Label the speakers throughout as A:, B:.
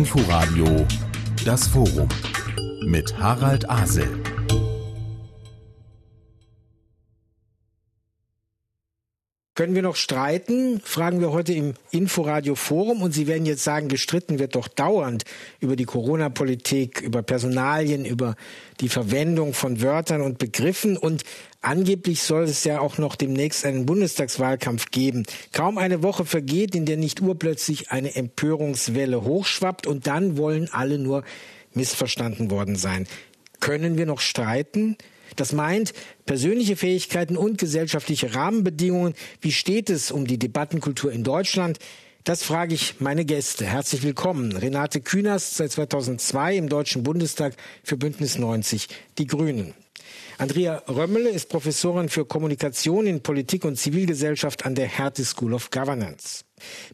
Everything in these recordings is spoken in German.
A: Inforadio Das Forum mit Harald Asel.
B: Können wir noch streiten? Fragen wir heute im Inforadio Forum. Und Sie werden jetzt sagen, gestritten wird doch dauernd über die Corona-Politik, über Personalien, über die Verwendung von Wörtern und Begriffen. Und angeblich soll es ja auch noch demnächst einen Bundestagswahlkampf geben. Kaum eine Woche vergeht, in der nicht urplötzlich eine Empörungswelle hochschwappt. Und dann wollen alle nur missverstanden worden sein. Können wir noch streiten? Das meint persönliche Fähigkeiten und gesellschaftliche Rahmenbedingungen. Wie steht es um die Debattenkultur in Deutschland? Das frage ich meine Gäste. Herzlich willkommen. Renate Künast seit 2002 im Deutschen Bundestag für Bündnis 90 Die Grünen. Andrea Römmele ist Professorin für Kommunikation in Politik und Zivilgesellschaft an der Hertie School of Governance.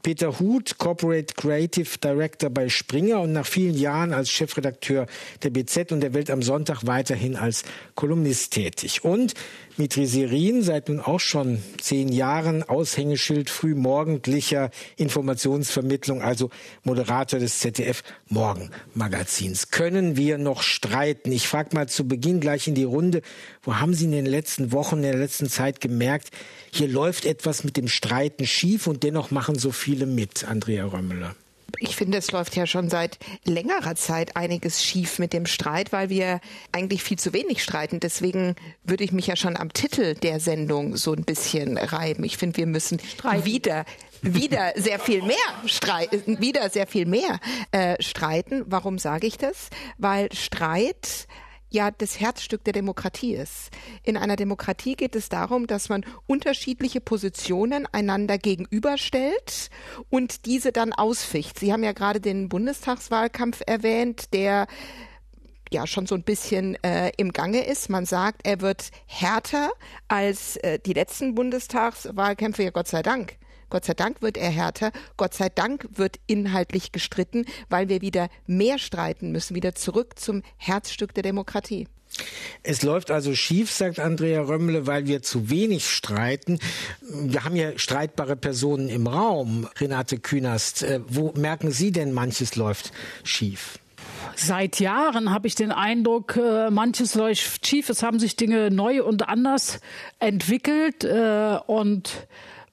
B: Peter Huth, Corporate Creative Director bei Springer und nach vielen Jahren als Chefredakteur der BZ und der Welt am Sonntag weiterhin als Kolumnist tätig. Und Mitri Serin, seit nun auch schon zehn Jahren Aushängeschild frühmorgendlicher Informationsvermittlung, also Moderator des ZDF Morgenmagazins. Können wir noch streiten? Ich frage mal zu Beginn gleich in die Runde, wo haben Sie in den letzten Wochen, in der letzten Zeit gemerkt, hier läuft etwas mit dem Streiten schief und dennoch machen so viele mit, Andrea Römmler?
C: Ich finde, es läuft ja schon seit längerer Zeit einiges schief mit dem Streit, weil wir eigentlich viel zu wenig streiten. Deswegen würde ich mich ja schon am Titel der Sendung so ein bisschen reiben. Ich finde, wir müssen streiten. wieder wieder sehr viel mehr streiten, wieder sehr viel mehr äh, streiten. Warum sage ich das? Weil Streit ja das Herzstück der Demokratie ist. In einer Demokratie geht es darum, dass man unterschiedliche Positionen einander gegenüberstellt und diese dann ausficht. Sie haben ja gerade den Bundestagswahlkampf erwähnt, der ja schon so ein bisschen äh, im Gange ist. Man sagt, er wird härter als äh, die letzten Bundestagswahlkämpfe, ja Gott sei Dank. Gott sei Dank wird er härter. Gott sei Dank wird inhaltlich gestritten, weil wir wieder mehr streiten müssen, wieder zurück zum Herzstück der Demokratie.
B: Es läuft also schief, sagt Andrea Römmle, weil wir zu wenig streiten. Wir haben ja streitbare Personen im Raum. Renate Künast, äh, wo merken Sie denn, manches läuft schief?
D: Seit Jahren habe ich den Eindruck, äh, manches läuft schief. Es haben sich Dinge neu und anders entwickelt äh, und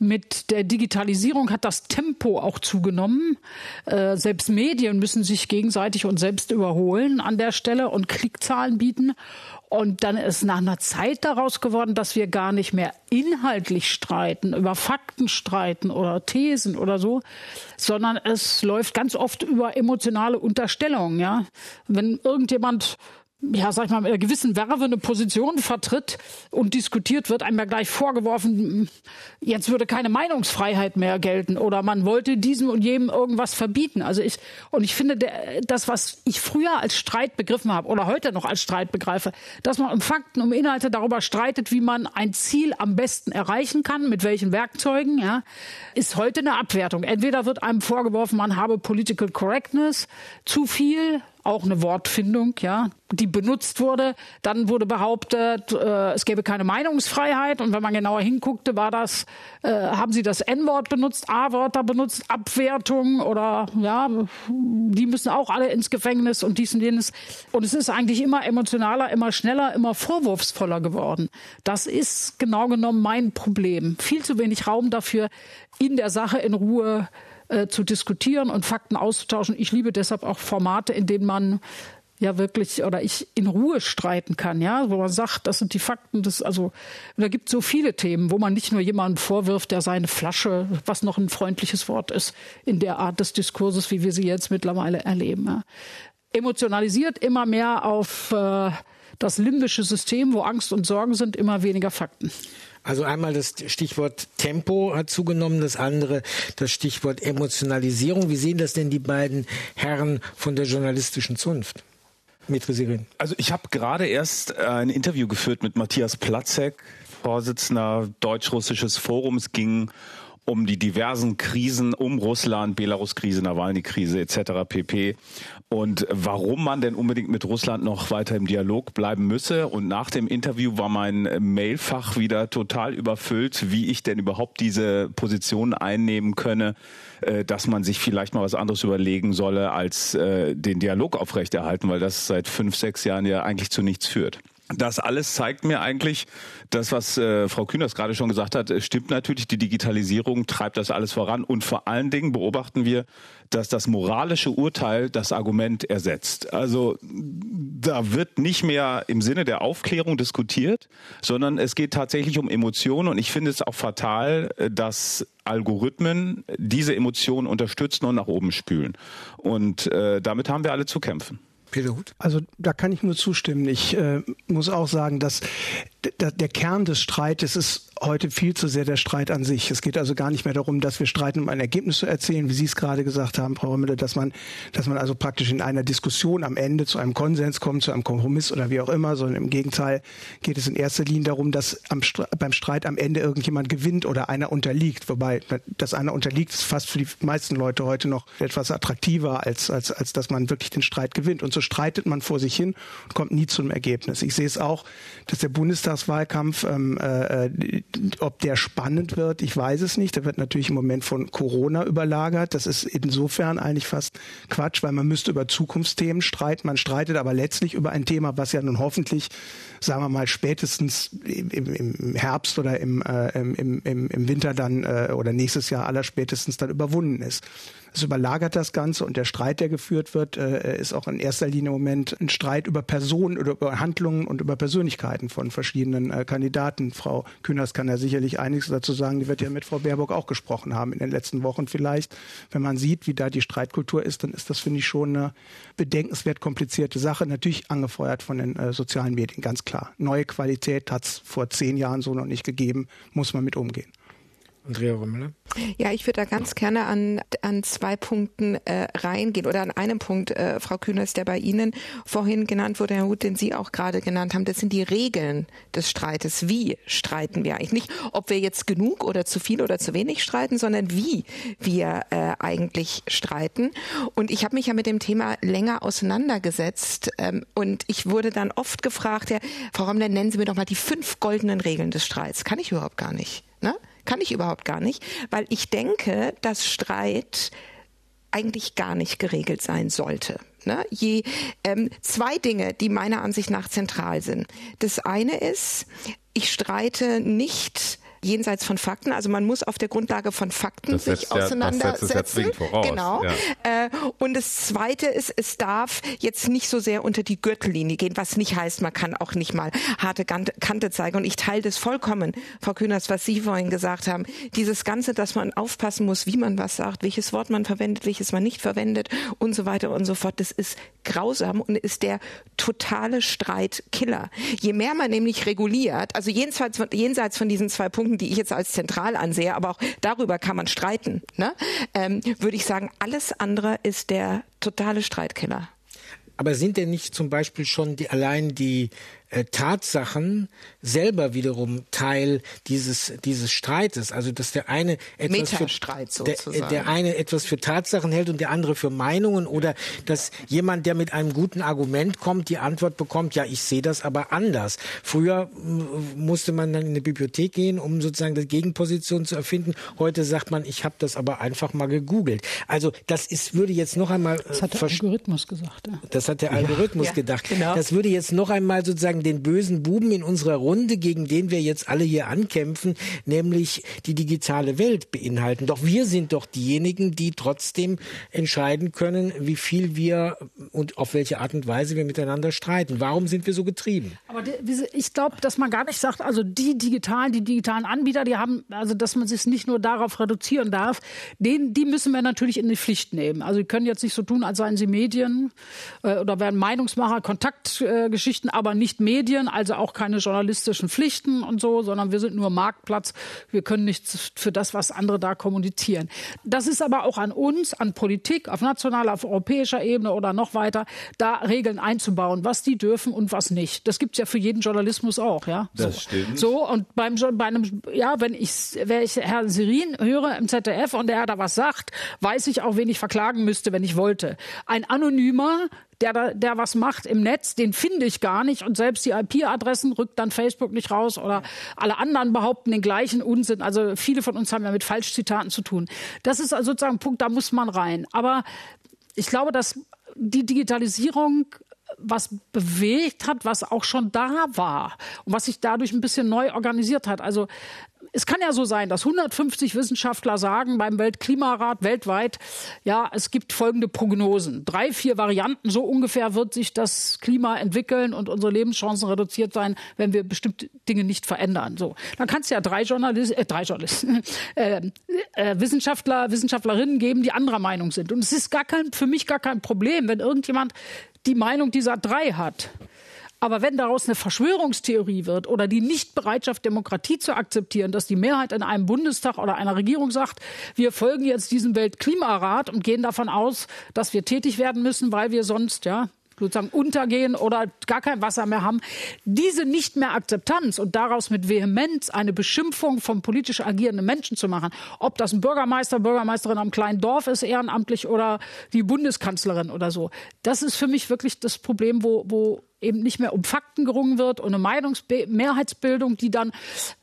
D: mit der Digitalisierung hat das Tempo auch zugenommen. Äh, selbst Medien müssen sich gegenseitig und selbst überholen an der Stelle und Klickzahlen bieten. Und dann ist nach einer Zeit daraus geworden, dass wir gar nicht mehr inhaltlich streiten, über Fakten streiten oder Thesen oder so, sondern es läuft ganz oft über emotionale Unterstellungen, ja. Wenn irgendjemand ja, sag ich mal, mit einer gewissen Werbe eine Position vertritt und diskutiert, wird einem ja gleich vorgeworfen, jetzt würde keine Meinungsfreiheit mehr gelten oder man wollte diesem und jedem irgendwas verbieten. Also ich, und ich finde, der, das, was ich früher als Streit begriffen habe oder heute noch als Streit begreife, dass man um Fakten, um Inhalte darüber streitet, wie man ein Ziel am besten erreichen kann, mit welchen Werkzeugen, ja, ist heute eine Abwertung. Entweder wird einem vorgeworfen, man habe Political Correctness zu viel, auch eine Wortfindung, ja, die benutzt wurde. Dann wurde behauptet, äh, es gäbe keine Meinungsfreiheit. Und wenn man genauer hinguckte, war das, äh, haben sie das N-Wort benutzt, A-Wörter benutzt, Abwertung oder ja, die müssen auch alle ins Gefängnis und dies und jenes. Und es ist eigentlich immer emotionaler, immer schneller, immer vorwurfsvoller geworden. Das ist genau genommen mein Problem. Viel zu wenig Raum dafür, in der Sache in Ruhe äh, zu diskutieren und Fakten auszutauschen. Ich liebe deshalb auch Formate, in denen man ja wirklich oder ich in Ruhe streiten kann, ja, wo man sagt, das sind die Fakten, das also da gibt so viele Themen, wo man nicht nur jemanden vorwirft, der seine Flasche, was noch ein freundliches Wort ist, in der Art des Diskurses, wie wir sie jetzt mittlerweile erleben, ja. emotionalisiert immer mehr auf äh, das limbische System, wo Angst und Sorgen sind, immer weniger Fakten.
B: Also einmal das Stichwort Tempo hat zugenommen, das andere das Stichwort Emotionalisierung. Wie sehen das denn die beiden Herren von der journalistischen Zunft?
E: Also ich habe gerade erst ein Interview geführt mit Matthias Platzek, Vorsitzender Deutsch-Russisches Forums, ging um die diversen Krisen um Russland, Belarus-Krise, Nawalny-Krise etc. pp. Und warum man denn unbedingt mit Russland noch weiter im Dialog bleiben müsse. Und nach dem Interview war mein Mailfach wieder total überfüllt, wie ich denn überhaupt diese Position einnehmen könne, äh, dass man sich vielleicht mal was anderes überlegen solle, als äh, den Dialog aufrechterhalten, weil das seit fünf, sechs Jahren ja eigentlich zu nichts führt. Das alles zeigt mir eigentlich, das, was äh, Frau Kühners gerade schon gesagt hat, stimmt natürlich. Die Digitalisierung treibt das alles voran. Und vor allen Dingen beobachten wir, dass das moralische Urteil das Argument ersetzt. Also da wird nicht mehr im Sinne der Aufklärung diskutiert, sondern es geht tatsächlich um Emotionen. Und ich finde es auch fatal, dass Algorithmen diese Emotionen unterstützen und nach oben spülen. Und äh, damit haben wir alle zu kämpfen.
F: Peter Huth? Also da kann ich nur zustimmen. Ich äh, muss auch sagen, dass der Kern des Streites ist heute viel zu sehr der Streit an sich. Es geht also gar nicht mehr darum, dass wir streiten, um ein Ergebnis zu erzielen, wie Sie es gerade gesagt haben, Frau Römmele, dass man, dass man also praktisch in einer Diskussion am Ende zu einem Konsens kommt, zu einem Kompromiss oder wie auch immer, sondern im Gegenteil geht es in erster Linie darum, dass am, beim Streit am Ende irgendjemand gewinnt oder einer unterliegt. Wobei, dass einer unterliegt, ist fast für die meisten Leute heute noch etwas attraktiver, als, als, als dass man wirklich den Streit gewinnt. Und so streitet man vor sich hin und kommt nie zu einem Ergebnis. Ich sehe es auch, dass der Bundestagswahlkampf ähm, äh, ob der spannend wird, ich weiß es nicht. Der wird natürlich im Moment von Corona überlagert. Das ist insofern eigentlich fast Quatsch, weil man müsste über Zukunftsthemen streiten. Man streitet aber letztlich über ein Thema, was ja nun hoffentlich, sagen wir mal, spätestens im, im Herbst oder im, äh, im, im, im Winter dann äh, oder nächstes Jahr aller spätestens dann überwunden ist. Es überlagert das Ganze und der Streit, der geführt wird, äh, ist auch in erster Linie im Moment ein Streit über Personen oder über Handlungen und über Persönlichkeiten von verschiedenen äh, Kandidaten. Frau Kühners kann ja sicherlich einiges dazu sagen. Die wird ja mit Frau Baerbock auch gesprochen haben in den letzten Wochen vielleicht. Wenn man sieht, wie da die Streitkultur ist, dann ist das, finde ich, schon eine bedenkenswert komplizierte Sache. Natürlich angefeuert von den äh, sozialen Medien, ganz klar. Neue Qualität hat es vor zehn Jahren so noch nicht gegeben, muss man mit umgehen.
B: Andrea Römmler?
C: Ja, ich würde da ganz gerne an, an zwei Punkten äh, reingehen oder an einem Punkt, äh, Frau Kühners, der bei Ihnen vorhin genannt wurde, Herr Huth, den Sie auch gerade genannt haben. Das sind die Regeln des Streites. Wie streiten wir eigentlich? Nicht, ob wir jetzt genug oder zu viel oder zu wenig streiten, sondern wie wir äh, eigentlich streiten. Und ich habe mich ja mit dem Thema länger auseinandergesetzt ähm, und ich wurde dann oft gefragt, ja, Frau Rommler, nennen Sie mir doch mal die fünf goldenen Regeln des Streits. Kann ich überhaupt gar nicht. Ne? Kann ich überhaupt gar nicht, weil ich denke, dass Streit eigentlich gar nicht geregelt sein sollte. Ne? Je, ähm, zwei Dinge, die meiner Ansicht nach zentral sind. Das eine ist, ich streite nicht jenseits von Fakten. Also man muss auf der Grundlage von Fakten das sich auseinandersetzen.
G: Ja
C: genau. Ja. Äh, und das Zweite ist, es darf jetzt nicht so sehr unter die Gürtellinie gehen, was nicht heißt, man kann auch nicht mal harte Kante zeigen. Und ich teile das vollkommen, Frau Kühners, was Sie vorhin gesagt haben. Dieses Ganze, dass man aufpassen muss, wie man was sagt, welches Wort man verwendet, welches man nicht verwendet und so weiter und so fort. Das ist grausam und ist der totale Streitkiller. Je mehr man nämlich reguliert, also jenseits von, jenseits von diesen zwei Punkten, die ich jetzt als zentral ansehe, aber auch darüber kann man streiten, ne? ähm, würde ich sagen, alles andere ist der totale Streitkiller.
B: Aber sind denn nicht zum Beispiel schon die, allein die Tatsachen selber wiederum Teil dieses dieses Streites. Also dass der eine etwas für der, der, eine etwas für Tatsachen hält und der andere für Meinungen oder dass jemand, der mit einem guten Argument kommt, die Antwort bekommt, ja, ich sehe das aber anders. Früher musste man dann in eine Bibliothek gehen, um sozusagen die Gegenposition zu erfinden. Heute sagt man, ich habe das aber einfach mal gegoogelt. Also das ist würde jetzt noch einmal
D: das hat der Algorithmus gesagt. Ja.
B: Das hat der Algorithmus ja, gedacht. Genau. Das würde jetzt noch einmal sozusagen den bösen Buben in unserer Runde, gegen den wir jetzt alle hier ankämpfen, nämlich die digitale Welt beinhalten. Doch wir sind doch diejenigen, die trotzdem entscheiden können, wie viel wir und auf welche Art und Weise wir miteinander streiten. Warum sind wir so getrieben?
D: Aber ich glaube, dass man gar nicht sagt, also die digitalen, die digitalen Anbieter, die haben, also dass man sich nicht nur darauf reduzieren darf, den, die müssen wir natürlich in die Pflicht nehmen. Also die können jetzt nicht so tun, als seien sie Medien äh, oder werden Meinungsmacher, Kontaktgeschichten, äh, aber nicht mehr Medien, also auch keine journalistischen Pflichten und so, sondern wir sind nur Marktplatz. Wir können nichts für das, was andere da kommunizieren. Das ist aber auch an uns, an Politik, auf nationaler, auf europäischer Ebene oder noch weiter, da Regeln einzubauen, was die dürfen und was nicht. Das gibt's ja für jeden Journalismus auch, ja.
E: Das
D: so.
E: stimmt.
D: So, und beim, bei einem, ja, wenn ich, wenn ich Herrn Serin höre im ZDF und er da was sagt, weiß ich auch, wen ich verklagen müsste, wenn ich wollte. Ein Anonymer, der, der was macht im Netz, den finde ich gar nicht. Und selbst die IP-Adressen rückt dann Facebook nicht raus oder alle anderen behaupten den gleichen Unsinn. Also viele von uns haben ja mit Falschzitaten zu tun. Das ist also sozusagen ein Punkt, da muss man rein. Aber ich glaube, dass die Digitalisierung was bewegt hat, was auch schon da war und was sich dadurch ein bisschen neu organisiert hat. Also es kann ja so sein, dass 150 Wissenschaftler sagen beim Weltklimarat weltweit, ja, es gibt folgende Prognosen. Drei, vier Varianten, so ungefähr wird sich das Klima entwickeln und unsere Lebenschancen reduziert sein, wenn wir bestimmte Dinge nicht verändern. So, dann kann es ja drei Journalisten, äh, drei Journalisten, äh, äh, Wissenschaftler, Wissenschaftlerinnen geben, die anderer Meinung sind. Und es ist gar kein, für mich gar kein Problem, wenn irgendjemand die Meinung dieser drei hat. Aber wenn daraus eine Verschwörungstheorie wird oder die Nichtbereitschaft, Demokratie zu akzeptieren, dass die Mehrheit in einem Bundestag oder einer Regierung sagt, wir folgen jetzt diesem Weltklimarat und gehen davon aus, dass wir tätig werden müssen, weil wir sonst, ja, sozusagen untergehen oder gar kein Wasser mehr haben. Diese nicht mehr Akzeptanz und daraus mit Vehemenz eine Beschimpfung von politisch agierenden Menschen zu machen, ob das ein Bürgermeister, Bürgermeisterin am kleinen Dorf ist, ehrenamtlich oder die Bundeskanzlerin oder so, das ist für mich wirklich das Problem, wo, wo eben nicht mehr um Fakten gerungen wird und eine Meinungsmehrheitsbildung, die dann,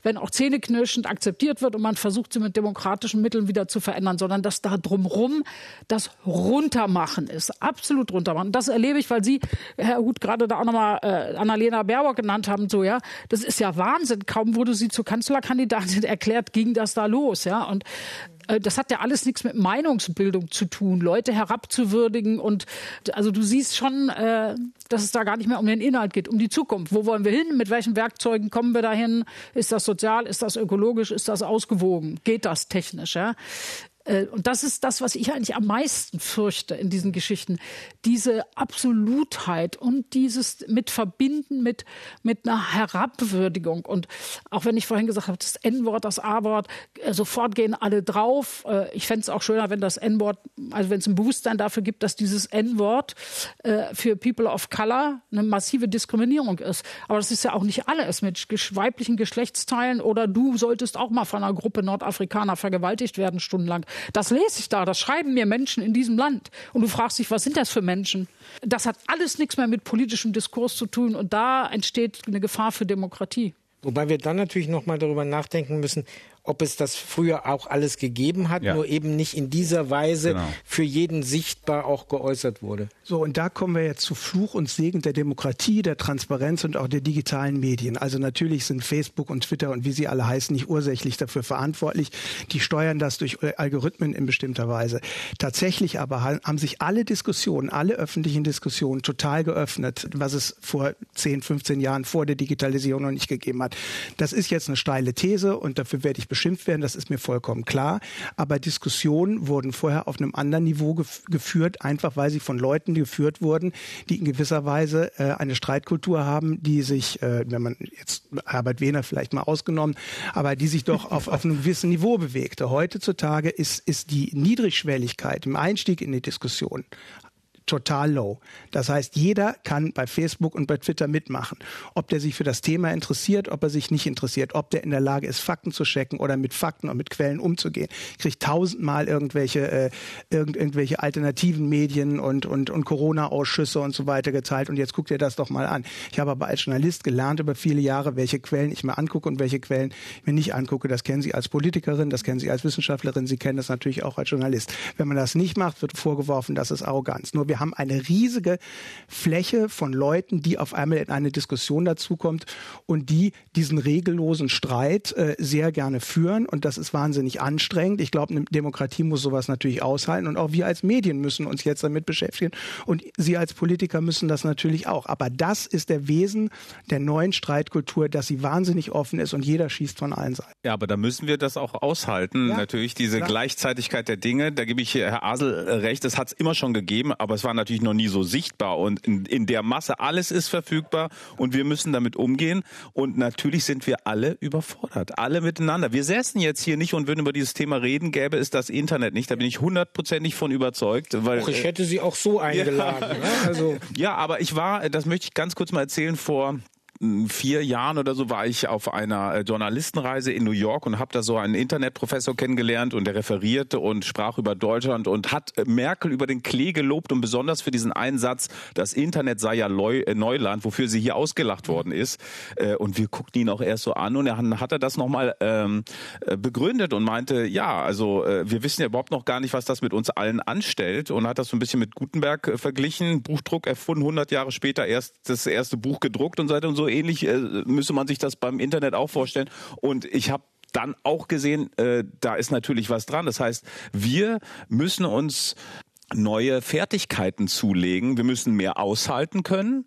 D: wenn auch zähneknirschend akzeptiert wird und man versucht, sie mit demokratischen Mitteln wieder zu verändern, sondern dass da drumrum das Runtermachen ist. Absolut runtermachen. Das erlebe ich, weil Sie, Herr Huth, gerade da auch nochmal äh, Annalena Baerbock genannt haben, so, ja. Das ist ja Wahnsinn. Kaum wurde sie zur Kanzlerkandidatin erklärt, ging das da los, ja. Und das hat ja alles nichts mit Meinungsbildung zu tun, Leute herabzuwürdigen und also du siehst schon, äh, dass es da gar nicht mehr um den Inhalt geht, um die Zukunft. Wo wollen wir hin? Mit welchen Werkzeugen kommen wir dahin? Ist das sozial? Ist das ökologisch? Ist das ausgewogen? Geht das technisch? Ja? Äh, und das ist das, was ich eigentlich am meisten fürchte in diesen Geschichten. Diese Absolutheit und dieses mit Verbinden mit, mit einer Herabwürdigung. Und auch wenn ich vorhin gesagt habe, das N-Wort, das A-Wort, äh, sofort gehen alle drauf. Äh, ich fände es auch schöner, wenn das N-Wort, also wenn es ein Bewusstsein dafür gibt, dass dieses N-Wort für People of Color eine massive Diskriminierung ist. Aber das ist ja auch nicht alles mit weiblichen Geschlechtsteilen oder du solltest auch mal von einer Gruppe Nordafrikaner vergewaltigt werden, stundenlang. Das lese ich da, das schreiben mir Menschen in diesem Land. Und du fragst dich, was sind das für Menschen? Das hat alles nichts mehr mit politischem Diskurs zu tun und da entsteht eine Gefahr für Demokratie.
B: Wobei wir dann natürlich noch mal darüber nachdenken müssen, ob es das früher auch alles gegeben hat, ja. nur eben nicht in dieser Weise genau. für jeden sichtbar auch geäußert wurde.
F: So, und da kommen wir jetzt zu Fluch und Segen der Demokratie, der Transparenz und auch der digitalen Medien. Also natürlich sind Facebook und Twitter und wie sie alle heißen nicht ursächlich dafür verantwortlich. Die steuern das durch Algorithmen in bestimmter Weise. Tatsächlich aber haben sich alle Diskussionen, alle öffentlichen Diskussionen total geöffnet, was es vor 10, 15 Jahren vor der Digitalisierung noch nicht gegeben hat. Das ist jetzt eine steile These und dafür werde ich beschimpft werden, das ist mir vollkommen klar. Aber Diskussionen wurden vorher auf einem anderen Niveau gef geführt, einfach weil sie von Leuten geführt wurden, die in gewisser Weise äh, eine Streitkultur haben, die sich, äh, wenn man jetzt Herbert Wehner vielleicht mal ausgenommen, aber die sich doch auf, auf einem gewissen Niveau bewegte. Heutzutage ist, ist die Niedrigschwelligkeit im Einstieg in die Diskussion total low. Das heißt, jeder kann bei Facebook und bei Twitter mitmachen. Ob der sich für das Thema interessiert, ob er sich nicht interessiert, ob der in der Lage ist, Fakten zu checken oder mit Fakten und mit Quellen umzugehen. Kriegt tausendmal irgendwelche, äh, irgend, irgendwelche alternativen Medien und, und, und Corona-Ausschüsse und so weiter gezahlt. Und jetzt guckt ihr das doch mal an. Ich habe aber als Journalist gelernt über viele Jahre, welche Quellen ich mir angucke und welche Quellen ich mir nicht angucke. Das kennen Sie als Politikerin, das kennen Sie als Wissenschaftlerin, Sie kennen das natürlich auch als Journalist. Wenn man das nicht macht, wird vorgeworfen, das ist Arroganz. Nur wir haben eine riesige Fläche von Leuten, die auf einmal in eine Diskussion dazukommt und die diesen regellosen Streit äh, sehr gerne führen. Und das ist wahnsinnig anstrengend. Ich glaube, eine Demokratie muss sowas natürlich aushalten. Und auch wir als Medien müssen uns jetzt damit beschäftigen. Und Sie als Politiker müssen das natürlich auch. Aber das ist der Wesen der neuen Streitkultur, dass sie wahnsinnig offen ist und jeder schießt von allen Seiten.
E: Ja, aber da müssen wir das auch aushalten. Ja, natürlich diese klar. Gleichzeitigkeit der Dinge. Da gebe ich Herr Asel recht. Das hat es immer schon gegeben, aber es war war natürlich noch nie so sichtbar und in, in der Masse alles ist verfügbar und wir müssen damit umgehen und natürlich sind wir alle überfordert, alle miteinander. Wir säßen jetzt hier nicht und würden über dieses Thema reden, gäbe es das Internet nicht. Da bin ich hundertprozentig von überzeugt. Weil,
B: Och, ich hätte sie auch so eingeladen. Ja.
E: Ja, also. ja, aber ich war, das möchte ich ganz kurz mal erzählen, vor vier Jahren oder so war ich auf einer äh, Journalistenreise in New York und habe da so einen Internetprofessor kennengelernt und der referierte und sprach über Deutschland und hat äh, Merkel über den Klee gelobt und besonders für diesen Einsatz, das Internet sei ja äh, Neuland, wofür sie hier ausgelacht worden ist. Und wir guckten ihn auch erst so an und dann hat er das nochmal ähm, begründet und meinte, ja, also wir wissen ja überhaupt noch gar nicht, was das mit uns allen anstellt und hat das so ein bisschen mit Gutenberg verglichen, Buchdruck erfunden, 100 Jahre später erst das erste Buch gedruckt und so weiter und so ähnlich äh, müsste man sich das beim Internet auch vorstellen. Und ich habe dann auch gesehen, äh, da ist natürlich was dran. Das heißt, wir müssen uns neue Fertigkeiten zulegen. Wir müssen mehr aushalten können.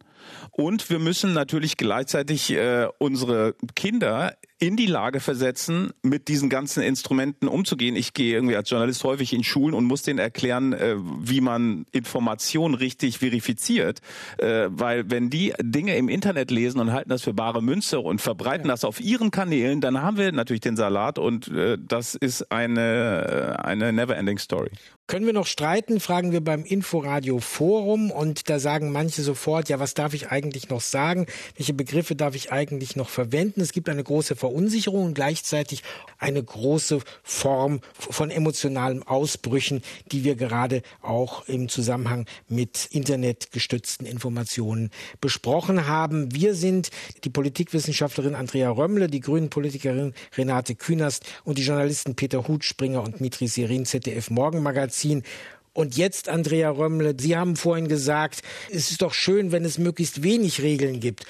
E: Und wir müssen natürlich gleichzeitig äh, unsere Kinder in die Lage versetzen, mit diesen ganzen Instrumenten umzugehen. Ich gehe irgendwie als Journalist häufig in Schulen und muss denen erklären, äh, wie man Informationen richtig verifiziert. Äh, weil wenn die Dinge im Internet lesen und halten das für bare Münze und verbreiten ja. das auf ihren Kanälen, dann haben wir natürlich den Salat und äh, das ist eine, äh, eine never-ending Story.
B: Können wir noch streiten, fragen wir beim Inforadio Forum und da sagen manche sofort, ja, was darf ich eigentlich noch sagen? Welche Begriffe darf ich eigentlich noch verwenden? Es gibt eine große Verunsicherung und gleichzeitig eine große Form von emotionalen Ausbrüchen, die wir gerade auch im Zusammenhang mit internetgestützten Informationen besprochen haben. Wir sind die Politikwissenschaftlerin Andrea Römmle, die Grünen-Politikerin Renate Künast und die Journalisten Peter Hutspringer und Mitri Serin, ZDF Morgenmagazin. Und jetzt, Andrea Römmle, Sie haben vorhin gesagt, es ist doch schön, wenn es möglichst wenig Regeln gibt.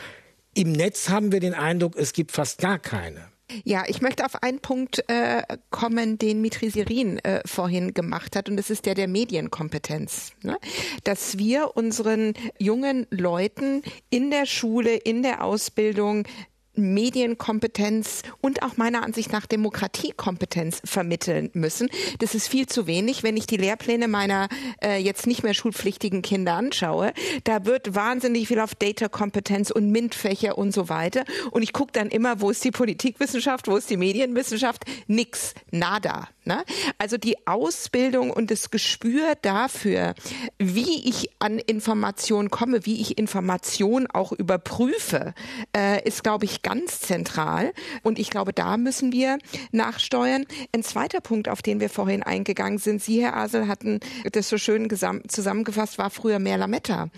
B: Im Netz haben wir den Eindruck, es gibt fast gar keine.
C: Ja, ich möchte auf einen Punkt äh, kommen, den Mitri Sirin äh, vorhin gemacht hat, und das ist der der Medienkompetenz. Ne? Dass wir unseren jungen Leuten in der Schule, in der Ausbildung Medienkompetenz und auch meiner Ansicht nach Demokratiekompetenz vermitteln müssen. Das ist viel zu wenig, wenn ich die Lehrpläne meiner äh, jetzt nicht mehr schulpflichtigen Kinder anschaue. Da wird wahnsinnig viel auf Data-Kompetenz und MINT-Fächer und so weiter. Und ich gucke dann immer, wo ist die Politikwissenschaft, wo ist die Medienwissenschaft? Nix, nada. Ne? Also die Ausbildung und das Gespür dafür, wie ich an Informationen komme, wie ich Informationen auch überprüfe, äh, ist, glaube ich, ganz zentral. Und ich glaube, da müssen wir nachsteuern. Ein zweiter Punkt, auf den wir vorhin eingegangen sind, Sie, Herr Asel, hatten das so schön zusammengefasst, war früher mehr Lametta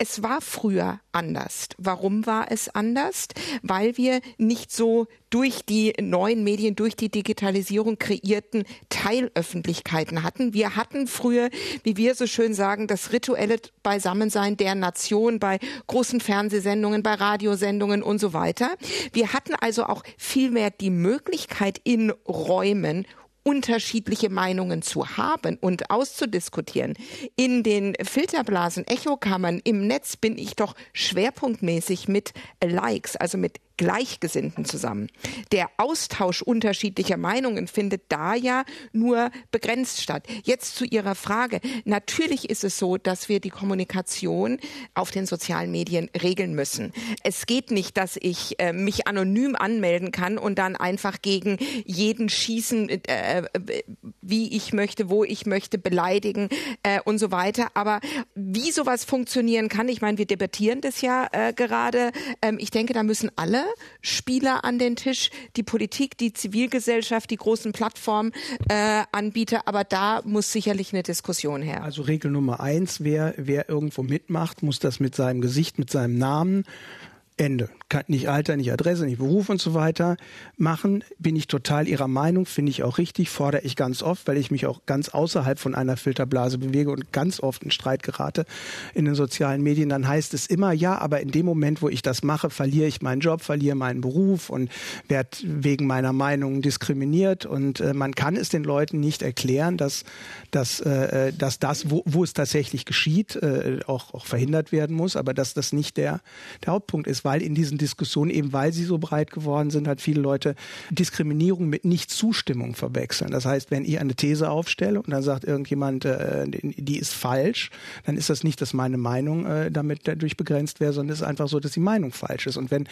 C: es war früher anders. Warum war es anders? Weil wir nicht so durch die neuen Medien, durch die Digitalisierung kreierten Teilöffentlichkeiten hatten. Wir hatten früher, wie wir so schön sagen, das rituelle Beisammensein der Nation bei großen Fernsehsendungen, bei Radiosendungen und so weiter. Wir hatten also auch viel mehr die Möglichkeit in Räumen unterschiedliche Meinungen zu haben und auszudiskutieren. In den Filterblasen, Echokammern, im Netz bin ich doch schwerpunktmäßig mit Likes, also mit Gleichgesinnten zusammen. Der Austausch unterschiedlicher Meinungen findet da ja nur begrenzt statt. Jetzt zu Ihrer Frage. Natürlich ist es so, dass wir die Kommunikation auf den sozialen Medien regeln müssen. Es geht nicht, dass ich äh, mich anonym anmelden kann und dann einfach gegen jeden schießen, äh, wie ich möchte, wo ich möchte, beleidigen äh, und so weiter. Aber wie sowas funktionieren kann, ich meine, wir debattieren das ja äh, gerade. Ähm, ich denke, da müssen alle Spieler an den Tisch, die Politik, die Zivilgesellschaft, die großen Plattformanbieter. Äh, aber da muss sicherlich eine Diskussion her.
F: Also Regel Nummer eins, wer, wer irgendwo mitmacht, muss das mit seinem Gesicht, mit seinem Namen Ende. Nicht Alter, nicht Adresse, nicht Beruf und so weiter machen. Bin ich total Ihrer Meinung, finde ich auch richtig, fordere ich ganz oft, weil ich mich auch ganz außerhalb von einer Filterblase bewege und ganz oft in Streit gerate in den sozialen Medien. Dann heißt es immer, ja, aber in dem Moment, wo ich das mache, verliere ich meinen Job, verliere meinen Beruf und werde wegen meiner Meinung diskriminiert. Und äh, man kann es den Leuten nicht erklären, dass, dass, äh, dass das, wo, wo es tatsächlich geschieht, äh, auch, auch verhindert werden muss, aber dass das nicht der, der Hauptpunkt ist weil in diesen Diskussionen, eben weil sie so breit geworden sind, hat viele Leute Diskriminierung mit Nichtzustimmung verwechseln. Das heißt, wenn ich eine These aufstelle und dann sagt irgendjemand, äh, die ist falsch, dann ist das nicht, dass meine Meinung äh, damit dadurch begrenzt wäre, sondern es ist einfach so, dass die Meinung falsch ist. Und wenn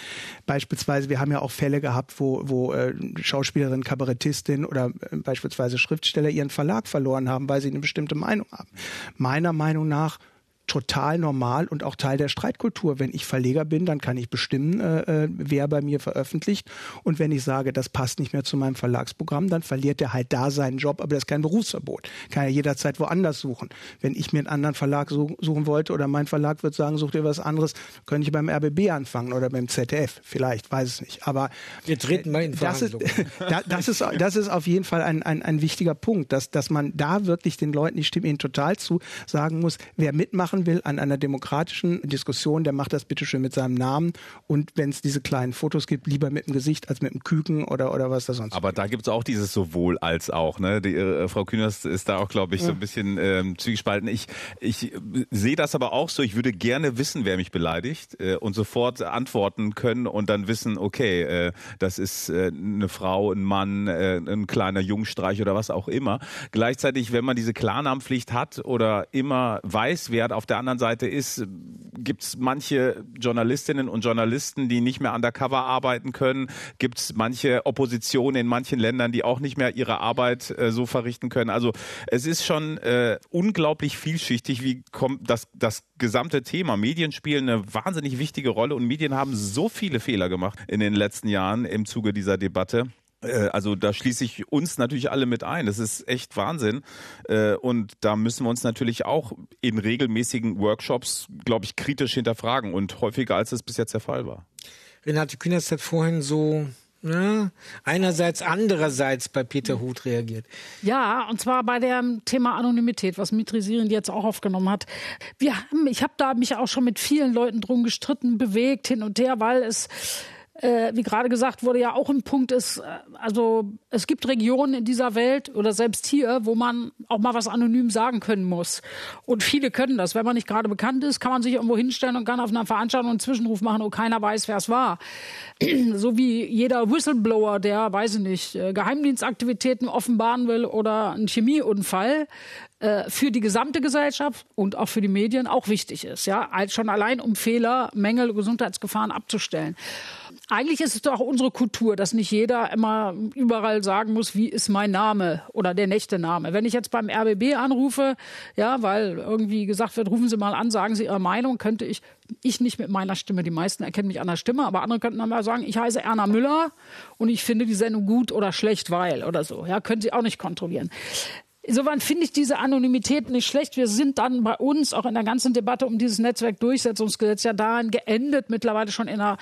F: beispielsweise, wir haben ja auch Fälle gehabt, wo, wo äh, Schauspielerin, Kabarettistin oder äh, beispielsweise Schriftsteller ihren Verlag verloren haben, weil sie eine bestimmte Meinung haben. Meiner Meinung nach total normal und auch Teil der Streitkultur. Wenn ich Verleger bin, dann kann ich bestimmen, äh, äh, wer bei mir veröffentlicht. Und wenn ich sage, das passt nicht mehr zu meinem Verlagsprogramm, dann verliert er halt da seinen Job, aber das ist kein Berufsverbot. Kann er jederzeit woanders suchen. Wenn ich mir einen anderen Verlag suchen wollte oder mein Verlag wird sagen, such dir was anderes, könnte ich beim RBB anfangen oder beim ZDF. Vielleicht, weiß es nicht. Aber
B: wir treten mal in
F: das ist, das ist, das ist auf jeden Fall ein, ein, ein wichtiger Punkt, dass, dass man da wirklich den Leuten, ich stimme ihnen total zu, sagen muss, wer mitmachen machen will an einer demokratischen Diskussion, der macht das bitteschön mit seinem Namen und wenn es diese kleinen Fotos gibt, lieber mit dem Gesicht als mit dem Küken oder, oder was da sonst
E: Aber da gibt es auch dieses sowohl als auch. Ne? Die, äh, Frau Kühners ist da auch, glaube ich, so ein bisschen ähm, zwiegespalten. Ich, ich sehe das aber auch so, ich würde gerne wissen, wer mich beleidigt äh, und sofort antworten können und dann wissen, okay, äh, das ist äh, eine Frau, ein Mann, äh, ein kleiner Jungstreich oder was auch immer. Gleichzeitig, wenn man diese Klarnamenpflicht hat oder immer weiß, wer auf der anderen Seite ist, gibt es manche Journalistinnen und Journalisten, die nicht mehr undercover arbeiten können. Gibt es manche Opposition in manchen Ländern, die auch nicht mehr ihre Arbeit äh, so verrichten können. Also es ist schon äh, unglaublich vielschichtig, wie kommt das, das gesamte Thema. Medien spielen eine wahnsinnig wichtige Rolle und Medien haben so viele Fehler gemacht in den letzten Jahren im Zuge dieser Debatte. Äh, also da schließe ich uns natürlich alle mit ein. Das ist echt Wahnsinn. Äh, und da müssen wir uns natürlich auch in regelmäßigen Workshops, glaube ich, kritisch hinterfragen und häufiger als es bis jetzt der Fall war.
B: Renate Künast hat vorhin so ja, einerseits, andererseits bei Peter Huth reagiert.
D: Ja, und zwar bei dem Thema Anonymität, was Mitri Sirin jetzt auch aufgenommen hat. Wir haben, ich habe da mich auch schon mit vielen Leuten drum gestritten, bewegt hin und her, weil es äh, wie gerade gesagt wurde, ja auch ein Punkt ist, äh, also es gibt Regionen in dieser Welt oder selbst hier, wo man auch mal was anonym sagen können muss. Und viele können das. Wenn man nicht gerade bekannt ist, kann man sich irgendwo hinstellen und kann auf einer Veranstaltung einen Zwischenruf machen und keiner weiß, wer es war. so wie jeder Whistleblower, der, weiß ich nicht, äh, Geheimdienstaktivitäten offenbaren will oder einen Chemieunfall, äh, für die gesamte Gesellschaft und auch für die Medien auch wichtig ist, ja, schon allein um Fehler, Mängel, Gesundheitsgefahren abzustellen. Eigentlich ist es doch unsere Kultur, dass nicht jeder immer überall sagen muss, wie ist mein Name oder der nächste Name. Wenn ich jetzt beim RBB anrufe, ja, weil irgendwie gesagt wird, rufen Sie mal an, sagen Sie Ihre Meinung, könnte ich, ich nicht mit meiner Stimme, die meisten erkennen mich an der Stimme, aber andere könnten dann mal sagen, ich heiße Erna Müller und ich finde die Sendung gut oder schlecht, weil oder so. Ja, können Sie auch nicht kontrollieren. Insofern finde ich diese Anonymität nicht schlecht. Wir sind dann bei uns auch in der ganzen Debatte um dieses Netzwerkdurchsetzungsgesetz ja daran geendet, mittlerweile schon in einer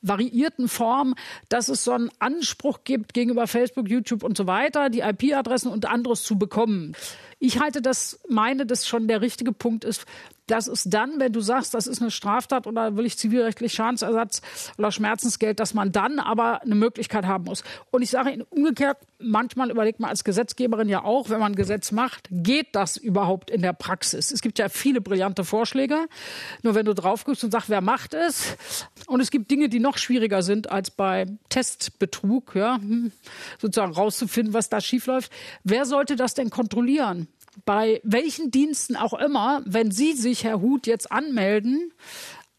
D: variierten Form, dass es so einen Anspruch gibt gegenüber Facebook, YouTube und so weiter, die IP-Adressen und anderes zu bekommen. Ich halte das, meine, dass schon der richtige Punkt ist, dass es dann, wenn du sagst, das ist eine Straftat oder will ich zivilrechtlich Schadensersatz oder Schmerzensgeld, dass man dann aber eine Möglichkeit haben muss. Und ich sage Ihnen umgekehrt, manchmal überlegt man als Gesetzgeberin ja auch, wenn man ein Gesetz macht, geht das überhaupt in der Praxis? Es gibt ja viele brillante Vorschläge. Nur wenn du drauf guckst und sagst, wer macht es? Und es gibt Dinge, die noch schwieriger sind als bei Testbetrug, ja, hm, sozusagen rauszufinden, was da schiefläuft. Wer sollte das denn kontrollieren? Bei welchen Diensten auch immer, wenn Sie sich, Herr Huth, jetzt anmelden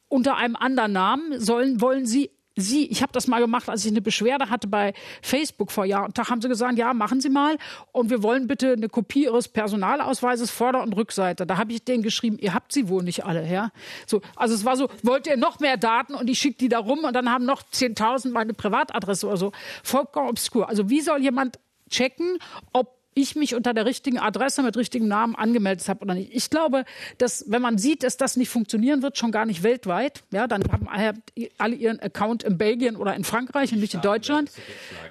D: unter einem anderen Namen, sollen, wollen Sie Sie, ich habe das mal gemacht, als ich eine Beschwerde hatte bei Facebook vor Jahr und Tag, haben sie gesagt, ja, machen Sie mal und wir wollen bitte eine Kopie Ihres Personalausweises Vorder- und Rückseite. Da habe ich denen geschrieben, ihr habt sie wohl nicht alle, ja. So, also es war so, wollt ihr noch mehr Daten und ich schicke die da rum und dann haben noch 10.000 meine Privatadresse oder so. Vollkommen obskur. Also wie soll jemand checken, ob ich mich unter der richtigen Adresse mit richtigem Namen angemeldet habe oder nicht. Ich glaube, dass wenn man sieht, dass das nicht funktionieren wird, schon gar nicht weltweit, ja, dann haben alle ihren Account in Belgien oder in Frankreich und nicht in Deutschland.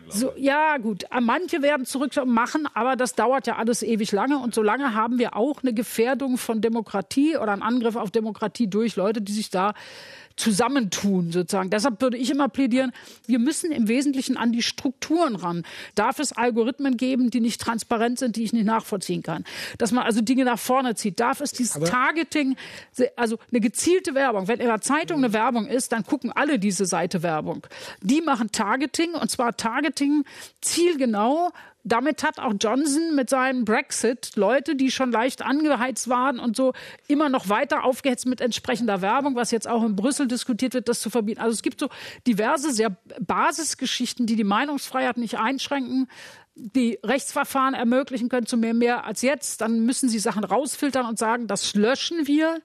D: So, ja, gut. Manche werden zurück machen, aber das dauert ja alles ewig lange. Und solange haben wir auch eine Gefährdung von Demokratie oder einen Angriff auf Demokratie durch Leute, die sich da zusammentun sozusagen. Deshalb würde ich immer plädieren, wir müssen im Wesentlichen an die Strukturen ran. Darf es Algorithmen geben, die nicht transparent sind, die ich nicht nachvollziehen kann? Dass man also Dinge nach vorne zieht. Darf es dieses Aber Targeting, also eine gezielte Werbung. Wenn in der Zeitung eine Werbung ist, dann gucken alle diese Seite Werbung. Die machen Targeting und zwar Targeting zielgenau damit hat auch Johnson mit seinem Brexit Leute, die schon leicht angeheizt waren und so, immer noch weiter aufgehetzt mit entsprechender Werbung, was jetzt auch in Brüssel diskutiert wird, das zu verbieten. Also es gibt so diverse, sehr Basisgeschichten, die die Meinungsfreiheit nicht einschränken die Rechtsverfahren ermöglichen können zu mehr mehr als jetzt, dann müssen sie Sachen rausfiltern und sagen, das löschen wir.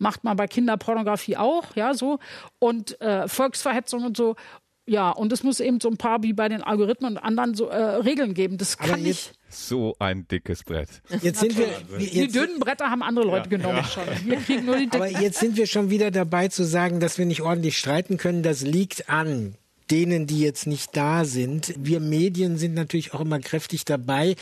D: Macht man bei Kinderpornografie auch, ja, so. Und äh, Volksverhetzung und so. Ja, und es muss eben so ein paar wie bei den Algorithmen und anderen so äh, Regeln geben. Das kann nicht.
E: So ein dickes Brett.
B: Jetzt sind wir,
D: jetzt die dünnen Bretter haben andere Leute ja, genommen ja. schon. Wir kriegen nur die
B: dicken. Aber jetzt sind wir schon wieder dabei zu sagen, dass wir nicht ordentlich streiten können. Das liegt an denen, die jetzt nicht da sind. Wir Medien sind natürlich auch immer kräftig dabei,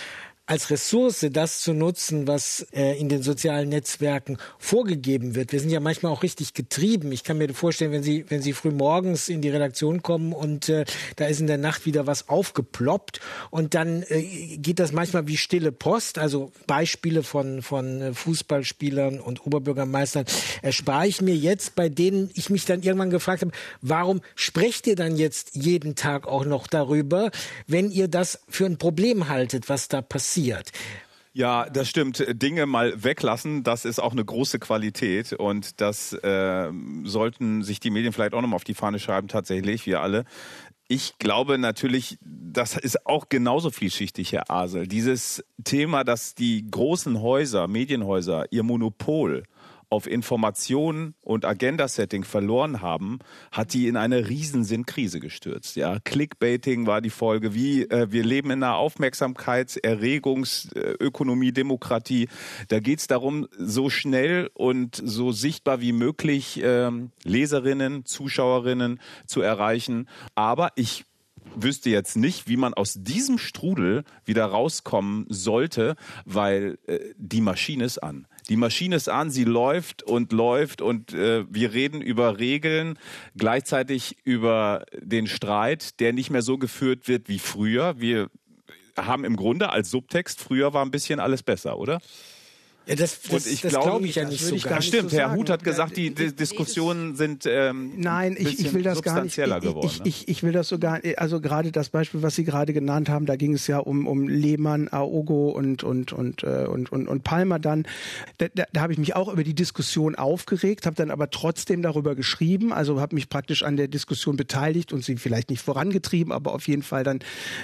B: als Ressource das zu nutzen, was äh, in den sozialen Netzwerken vorgegeben wird. Wir sind ja manchmal auch richtig getrieben. Ich kann mir vorstellen, wenn Sie, wenn Sie früh morgens in die Redaktion kommen und äh, da ist in der Nacht wieder was aufgeploppt und dann äh, geht das manchmal wie stille Post. Also Beispiele von, von äh, Fußballspielern und Oberbürgermeistern erspare ich mir jetzt, bei denen ich mich dann irgendwann gefragt habe, warum sprecht ihr dann jetzt jeden Tag auch noch darüber, wenn ihr das für ein Problem haltet, was da passiert? Passiert.
E: Ja, das stimmt. Dinge mal weglassen, das ist auch eine große Qualität und das äh, sollten sich die Medien vielleicht auch nochmal auf die Fahne schreiben, tatsächlich, wir alle. Ich glaube natürlich, das ist auch genauso vielschichtig, Herr Asel. Dieses Thema, dass die großen Häuser, Medienhäuser, ihr Monopol auf Information und Agenda-Setting verloren haben, hat die in eine Riesensinnkrise gestürzt. Ja, Clickbaiting war die Folge. Wie äh, wir leben in einer Aufmerksamkeitserregungsökonomie, Demokratie. Da geht es darum, so schnell und so sichtbar wie möglich äh, Leserinnen, Zuschauerinnen zu erreichen. Aber ich wüsste jetzt nicht, wie man aus diesem Strudel wieder rauskommen sollte, weil äh, die Maschine ist an. Die Maschine ist an, sie läuft und läuft und äh, wir reden über Regeln, gleichzeitig über den Streit, der nicht mehr so geführt wird wie früher. Wir haben im Grunde als Subtext, früher war ein bisschen alles besser, oder?
B: Ja, das, das,
E: und ich das glaube ich ja nicht so. Das stimmt. So Herr Huth hat gesagt, die, die Diskussionen sind ähm,
F: nein, ich, ich will das gar nicht. Ich, geworden, ich, ne? ich, ich will das sogar. Also gerade das Beispiel, was Sie gerade genannt haben, da ging es ja um um Lehmann, Aogo und und und äh, und und, und Palmer. Dann da, da, da habe ich mich auch über die Diskussion aufgeregt, habe dann aber trotzdem darüber geschrieben. Also habe mich praktisch an der Diskussion beteiligt und sie vielleicht nicht vorangetrieben, aber auf jeden Fall dann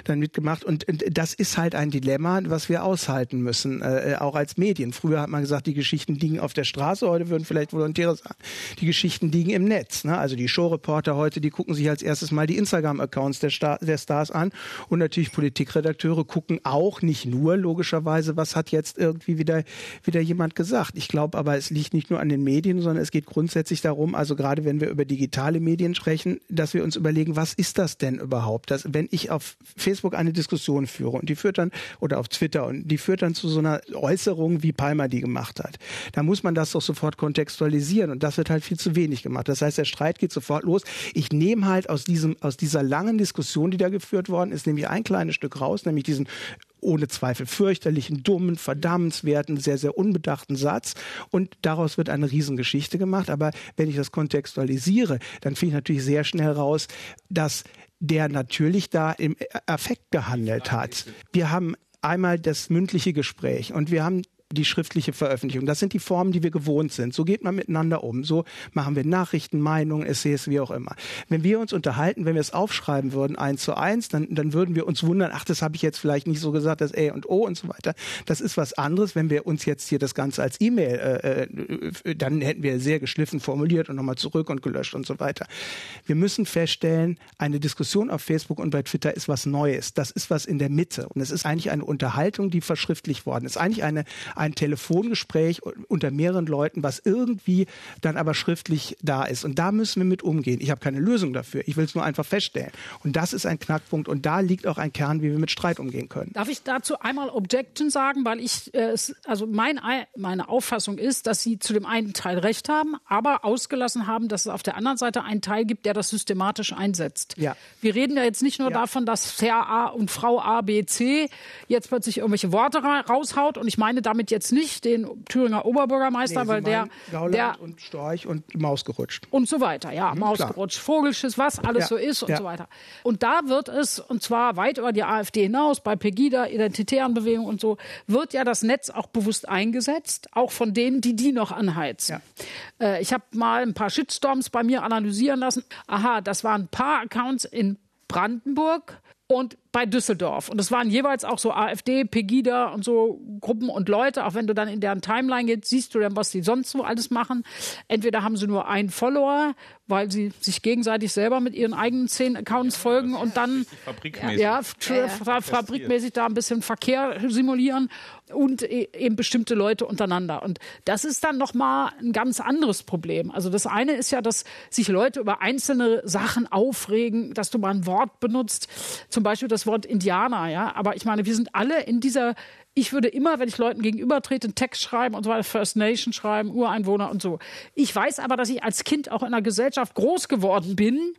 F: dann mitgemacht. Und, und das ist halt ein Dilemma, was wir aushalten müssen, äh, auch als Medien. Früher Früher hat man gesagt, die Geschichten liegen auf der Straße, heute würden vielleicht Volontäre sagen, die Geschichten liegen im Netz. Ne? Also die Showreporter heute, die gucken sich als erstes mal die Instagram-Accounts der, Star der Stars an und natürlich Politikredakteure gucken auch nicht nur logischerweise, was hat jetzt irgendwie wieder, wieder jemand gesagt. Ich glaube aber, es liegt nicht nur an den Medien, sondern es geht grundsätzlich darum, also gerade wenn wir über digitale Medien sprechen, dass wir uns überlegen, was ist das denn überhaupt? Dass, wenn ich auf Facebook eine Diskussion führe und die führt dann, oder auf Twitter und die führt dann zu so einer Äußerung wie Palmer Firma die gemacht hat. Da muss man das doch sofort kontextualisieren und das wird halt viel zu wenig gemacht. Das heißt, der Streit geht sofort los. Ich nehme halt aus diesem, aus dieser langen Diskussion, die da geführt worden ist, nämlich ein kleines Stück raus, nämlich diesen ohne Zweifel fürchterlichen, dummen, verdammenswerten, sehr, sehr unbedachten Satz. Und daraus wird eine Riesengeschichte gemacht. Aber wenn ich das kontextualisiere, dann finde ich natürlich sehr schnell raus, dass der natürlich da im Affekt gehandelt hat. Wir haben einmal das mündliche Gespräch und wir haben die schriftliche Veröffentlichung. Das sind die Formen, die wir gewohnt sind. So geht man miteinander um. So machen wir Nachrichten, Meinungen, Essays, wie auch immer. Wenn wir uns unterhalten, wenn wir es aufschreiben würden, eins zu eins, dann, dann würden wir uns wundern, ach, das habe ich jetzt vielleicht nicht so gesagt, das A und O und so weiter. Das ist was anderes. Wenn wir uns jetzt hier das Ganze als E-Mail, äh, äh, dann hätten wir sehr geschliffen formuliert und nochmal zurück und gelöscht und so weiter. Wir müssen feststellen, eine Diskussion auf Facebook und bei Twitter ist was Neues. Das ist was in der Mitte. Und es ist eigentlich eine Unterhaltung, die verschriftlicht worden ist. Eigentlich eine, ein Telefongespräch unter mehreren Leuten, was irgendwie dann aber schriftlich da ist. Und da müssen wir mit umgehen. Ich habe keine Lösung dafür. Ich will es nur einfach feststellen. Und das ist ein Knackpunkt. Und da liegt auch ein Kern, wie wir mit Streit umgehen können.
D: Darf ich dazu einmal Objection sagen, weil ich, äh, also mein, meine Auffassung ist, dass Sie zu dem einen Teil recht haben, aber ausgelassen haben, dass es auf der anderen Seite einen Teil gibt, der das systematisch einsetzt.
F: Ja.
D: Wir reden ja jetzt nicht nur ja. davon, dass Herr A und Frau A, B, C jetzt plötzlich irgendwelche Worte raushaut. Und ich meine damit jetzt nicht den Thüringer Oberbürgermeister, nee, weil der,
F: Gauland
D: der
F: und Storch und Maus gerutscht.
D: Und so weiter, ja, mhm, Maus gerutscht, Vogelschiss, was alles ja. so ist und ja. so weiter. Und da wird es, und zwar weit über die AfD hinaus, bei Pegida, identitären Bewegungen und so, wird ja das Netz auch bewusst eingesetzt, auch von denen, die die noch anheizen. Ja. Äh, ich habe mal ein paar Shitstorms bei mir analysieren lassen. Aha, das waren ein paar Accounts in Brandenburg und bei Düsseldorf. Und es waren jeweils auch so AfD, Pegida und so Gruppen und Leute. Auch wenn du dann in deren Timeline gehst, siehst du dann, was die sonst so alles machen. Entweder haben sie nur einen Follower, weil sie sich gegenseitig selber mit ihren eigenen zehn Accounts folgen und dann
E: fabrikmäßig.
D: Ja, ja, ja, fabrikmäßig da ein bisschen Verkehr simulieren und e-, eben bestimmte Leute untereinander. Und das ist dann nochmal ein ganz anderes Problem. Also das eine ist ja, dass sich Leute über einzelne Sachen aufregen, dass du mal ein Wort benutzt, zum Beispiel das Wort Indianer, ja. Aber ich meine, wir sind alle in dieser ich würde immer, wenn ich Leuten gegenübertrete, einen Text schreiben und so weiter, First Nation schreiben, Ureinwohner und so. Ich weiß aber, dass ich als Kind auch in einer Gesellschaft groß geworden bin,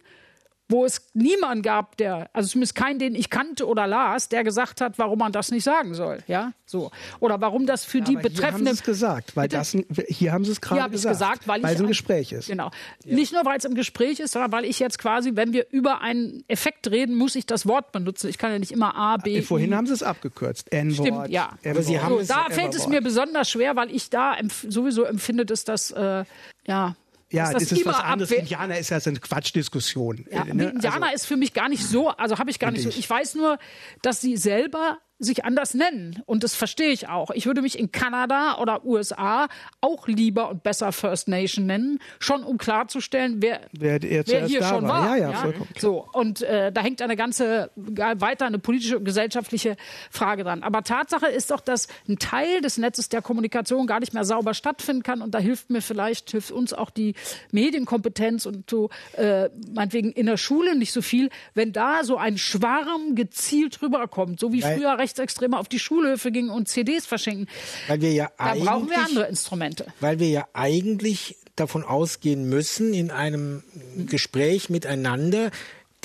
D: wo es niemanden gab, der, also zumindest keinen, den ich kannte oder las, der gesagt hat, warum man das nicht sagen soll, ja, so oder warum das für ja, die betreffende. Hier haben
F: Sie es gesagt, weil das hier haben Sie es gerade gesagt,
D: gesagt, weil,
F: weil es im Gespräch ist.
D: Genau, ja. nicht nur weil es im Gespräch ist, sondern weil ich jetzt quasi, wenn wir über einen Effekt reden, muss ich das Wort benutzen. Ich kann ja nicht immer A, B.
F: Vorhin I. haben Sie es abgekürzt, N-Wort.
D: Stimmt, ja. Aber Sie haben so, da fällt es mir besonders schwer, weil ich da sowieso empfinde, dass das äh, ja
F: ja, das, das ist was anderes. Indianer ist ja so eine Quatschdiskussion.
D: Ja, ne? Indianer also, ist für mich gar nicht so, also habe ich gar nicht so. Ich weiß nur, dass sie selber sich anders nennen. Und das verstehe ich auch. Ich würde mich in Kanada oder USA auch lieber und besser First Nation nennen, schon um klarzustellen, wer,
F: wer,
D: wer hier schon war.
F: war. Ja, ja, ja. Vollkommen
D: so, und äh, da hängt eine ganze, weiter eine politische und gesellschaftliche Frage dran. Aber Tatsache ist doch, dass ein Teil des Netzes der Kommunikation gar nicht mehr sauber stattfinden kann. Und da hilft mir vielleicht, hilft uns auch die Medienkompetenz und so, äh, meinetwegen in der Schule nicht so viel, wenn da so ein Schwarm gezielt rüberkommt, so wie Weil früher Rechtsextreme auf die Schulhöfe gingen und CDs verschenken.
B: Weil wir ja
D: da brauchen wir andere Instrumente.
B: Weil wir ja eigentlich davon ausgehen müssen, in einem Gespräch miteinander,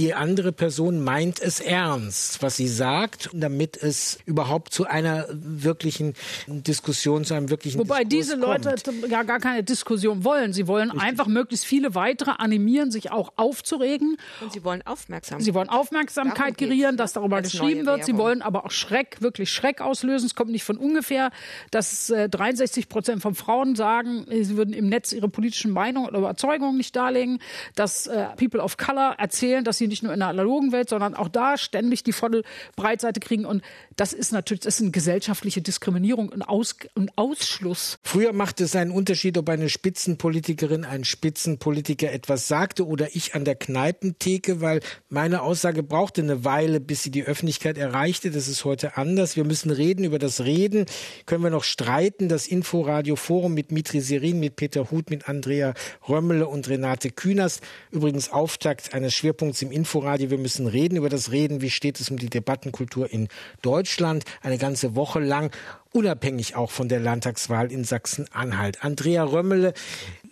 B: die andere Person meint es ernst, was sie sagt, damit es überhaupt zu einer wirklichen Diskussion, zu einem wirklichen
D: Wobei
B: Diskurs
D: diese Leute
B: kommt.
D: ja gar keine Diskussion wollen. Sie wollen Richtig. einfach möglichst viele weitere animieren, sich auch aufzuregen.
C: Und sie wollen Aufmerksamkeit.
D: Sie wollen Aufmerksamkeit gerieren, dass darüber geschrieben wird. Sie wollen aber auch Schreck, wirklich Schreck auslösen. Es kommt nicht von ungefähr, dass äh, 63 Prozent von Frauen sagen, sie würden im Netz ihre politischen Meinungen oder Überzeugungen nicht darlegen, dass äh, People of Color erzählen, dass sie nicht nur in der analogen Welt, sondern auch da ständig die volle Breitseite kriegen. Und das ist natürlich, das ist eine gesellschaftliche Diskriminierung und, Aus, und Ausschluss.
B: Früher machte es einen Unterschied, ob eine Spitzenpolitikerin, ein Spitzenpolitiker etwas sagte oder ich an der Kneipentheke, weil meine Aussage brauchte eine Weile, bis sie die Öffentlichkeit erreichte. Das ist heute anders. Wir müssen reden über das Reden. Können wir noch streiten? Das Inforadio Forum mit Mitri Serin, mit Peter Huth, mit Andrea Römmele und Renate Künast. Übrigens Auftakt eines Schwerpunkts im Inforadio. Wir müssen reden über das Reden. Wie steht es um die Debattenkultur in Deutschland? Eine ganze Woche lang unabhängig auch von der Landtagswahl in Sachsen-Anhalt. Andrea Römmele,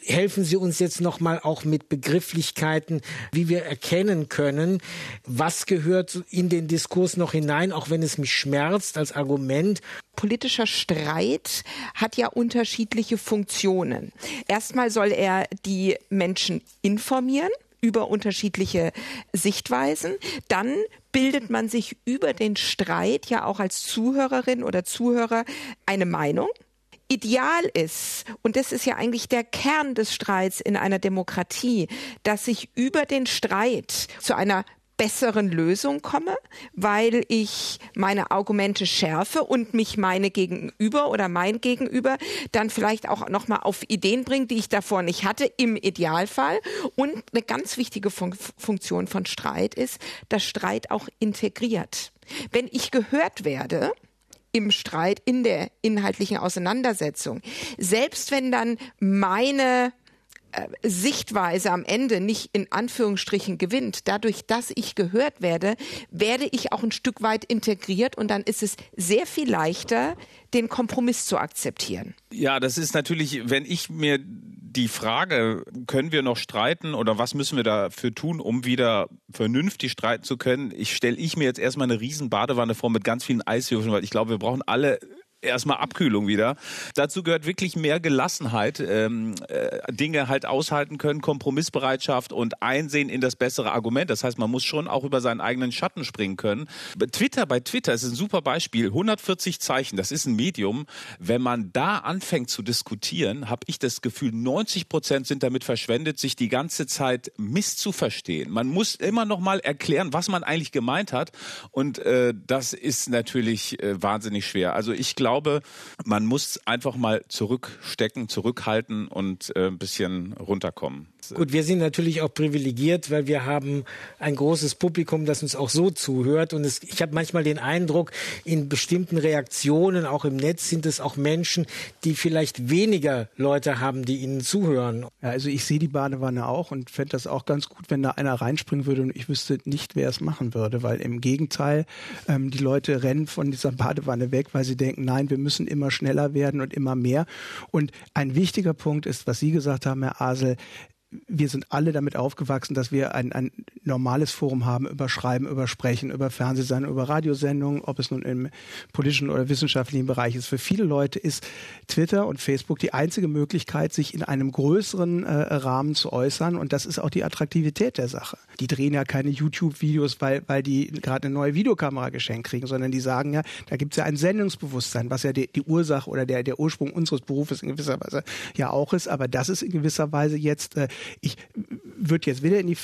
B: helfen Sie uns jetzt noch mal auch mit Begrifflichkeiten, wie wir erkennen können, was gehört in den Diskurs noch hinein, auch wenn es mich schmerzt als Argument.
C: Politischer Streit hat ja unterschiedliche Funktionen. Erstmal soll er die Menschen informieren über unterschiedliche Sichtweisen. Dann bildet man sich über den Streit ja auch als Zuhörerin oder Zuhörer eine Meinung. Ideal ist, und das ist ja eigentlich der Kern des Streits in einer Demokratie, dass sich über den Streit zu einer besseren Lösung komme, weil ich meine Argumente schärfe und mich meine Gegenüber oder mein Gegenüber dann vielleicht auch noch mal auf Ideen bringt, die ich davor nicht hatte im Idealfall. Und eine ganz wichtige Fun Funktion von Streit ist, dass Streit auch integriert. Wenn ich gehört werde, im Streit, in der inhaltlichen Auseinandersetzung. Selbst wenn dann meine Sichtweise am Ende nicht in Anführungsstrichen gewinnt, dadurch, dass ich gehört werde, werde ich auch ein Stück weit integriert und dann ist es sehr viel leichter, den Kompromiss zu akzeptieren.
E: Ja, das ist natürlich, wenn ich mir die Frage, können wir noch streiten oder was müssen wir dafür tun, um wieder vernünftig streiten zu können, ich stelle ich mir jetzt erstmal eine riesen Badewanne vor mit ganz vielen Eiswürfeln, weil ich glaube, wir brauchen alle erstmal Abkühlung wieder. Dazu gehört wirklich mehr Gelassenheit, ähm, äh, Dinge halt aushalten können, Kompromissbereitschaft und Einsehen in das bessere Argument. Das heißt, man muss schon auch über seinen eigenen Schatten springen können. Twitter, bei Twitter ist ein super Beispiel. 140 Zeichen, das ist ein Medium. Wenn man da anfängt zu diskutieren, habe ich das Gefühl, 90 Prozent sind damit verschwendet, sich die ganze Zeit misszuverstehen. Man muss immer noch mal erklären, was man eigentlich gemeint hat. Und äh, das ist natürlich äh, wahnsinnig schwer. Also ich glaube, glaube, man muss einfach mal zurückstecken, zurückhalten und äh, ein bisschen runterkommen.
B: Gut, wir sind natürlich auch privilegiert, weil wir haben ein großes Publikum, das uns auch so zuhört. Und es, ich habe manchmal den Eindruck, in bestimmten Reaktionen, auch im Netz, sind es auch Menschen, die vielleicht weniger Leute haben, die ihnen zuhören.
F: Ja, also ich sehe die Badewanne auch und fände das auch ganz gut, wenn da einer reinspringen würde und ich wüsste nicht, wer es machen würde, weil im Gegenteil, ähm, die Leute rennen von dieser Badewanne weg, weil sie denken, nein, wir müssen immer schneller werden und immer mehr. Und ein wichtiger Punkt ist, was Sie gesagt haben, Herr Asel, wir sind alle damit aufgewachsen, dass wir ein, ein normales Forum haben über Schreiben, über Sprechen, über Fernsehsendungen, über Radiosendungen, ob es nun im politischen oder wissenschaftlichen Bereich ist. Für viele Leute ist Twitter und Facebook die einzige Möglichkeit, sich in einem größeren äh, Rahmen zu äußern. Und das ist auch die Attraktivität der Sache. Die drehen ja keine YouTube-Videos, weil, weil die gerade eine neue Videokamera geschenkt kriegen, sondern die sagen ja, da gibt es ja ein Sendungsbewusstsein, was ja die, die Ursache oder der, der Ursprung unseres Berufes in gewisser Weise ja auch ist. Aber das ist in gewisser Weise jetzt äh, ich würde jetzt wieder in die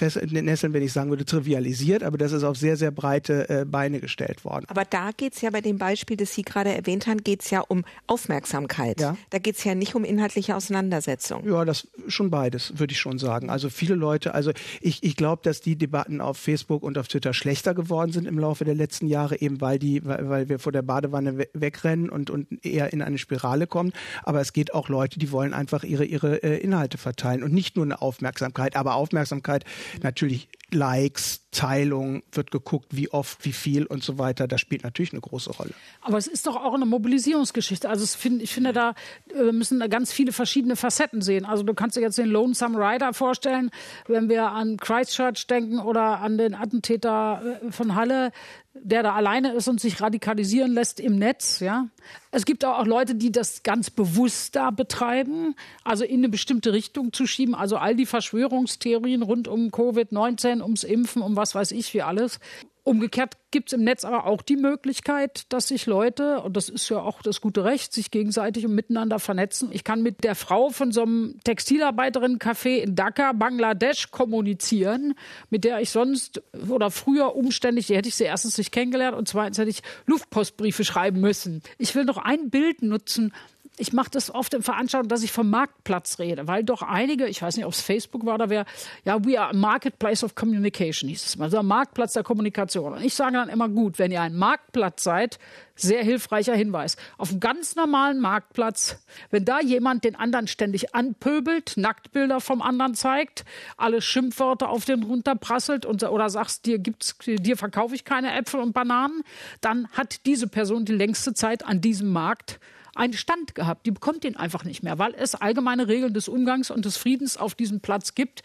F: nesseln, wenn ich sagen würde, trivialisiert, aber das ist auf sehr, sehr breite äh, Beine gestellt worden.
C: Aber da geht es ja bei dem Beispiel, das Sie gerade erwähnt haben, geht es ja um Aufmerksamkeit. Ja. Da geht es ja nicht um inhaltliche Auseinandersetzung.
F: Ja, das schon beides, würde ich schon sagen. Also viele Leute, also ich, ich glaube, dass die Debatten auf Facebook und auf Twitter schlechter geworden sind im Laufe der letzten Jahre, eben weil die, weil, weil wir vor der Badewanne wegrennen und, und eher in eine Spirale kommen. Aber es geht auch Leute, die wollen einfach ihre, ihre äh, Inhalte verteilen und nicht nur eine Aufmerksamkeit, aber Aufmerksamkeit natürlich Likes, Teilung, wird geguckt, wie oft, wie viel und so weiter. Das spielt natürlich eine große Rolle.
D: Aber es ist doch auch eine Mobilisierungsgeschichte. Also find, ich finde, da äh, müssen ganz viele verschiedene Facetten sehen. Also du kannst dir jetzt den Lonesome Rider vorstellen, wenn wir an Christchurch denken oder an den Attentäter äh, von Halle, der da alleine ist und sich radikalisieren lässt im Netz, ja. Es gibt auch Leute, die das ganz bewusst da betreiben, also in eine bestimmte Richtung zu schieben, also all die Verschwörungstheorien rund um Covid-19, ums Impfen, um was weiß ich wie alles. Umgekehrt gibt es im Netz aber auch die Möglichkeit, dass sich Leute, und das ist ja auch das gute Recht, sich gegenseitig und miteinander vernetzen. Ich kann mit der Frau von so einem Textilarbeiterinnen-Café in Dhaka, Bangladesch, kommunizieren, mit der ich sonst oder früher umständlich, die hätte ich sie erstens nicht kennengelernt und zweitens hätte ich Luftpostbriefe schreiben müssen. Ich will noch ein Bild nutzen, ich mache das oft in Veranstaltungen, dass ich vom Marktplatz rede, weil doch einige, ich weiß nicht, ob es Facebook war oder wer, ja, we are a marketplace of communication, hieß es mal, also Marktplatz der Kommunikation. Und ich sage dann immer, gut, wenn ihr ein Marktplatz seid, sehr hilfreicher Hinweis. Auf einem ganz normalen Marktplatz, wenn da jemand den anderen ständig anpöbelt, Nacktbilder vom anderen zeigt, alle Schimpfworte auf den runterprasselt und, oder sagst, dir gibt's, dir verkaufe ich keine Äpfel und Bananen, dann hat diese Person die längste Zeit an diesem Markt einen Stand gehabt. Die bekommt ihn einfach nicht mehr, weil es allgemeine Regeln des Umgangs und des Friedens auf diesem Platz gibt,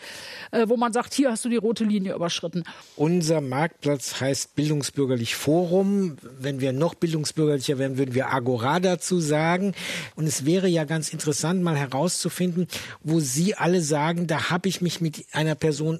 D: äh, wo man sagt, hier hast du die rote Linie überschritten.
B: Unser Marktplatz heißt Bildungsbürgerlich Forum. Wenn wir noch bildungsbürgerlicher wären, würden wir Agora dazu sagen. Und es wäre ja ganz interessant, mal herauszufinden, wo Sie alle sagen, da habe ich mich mit einer Person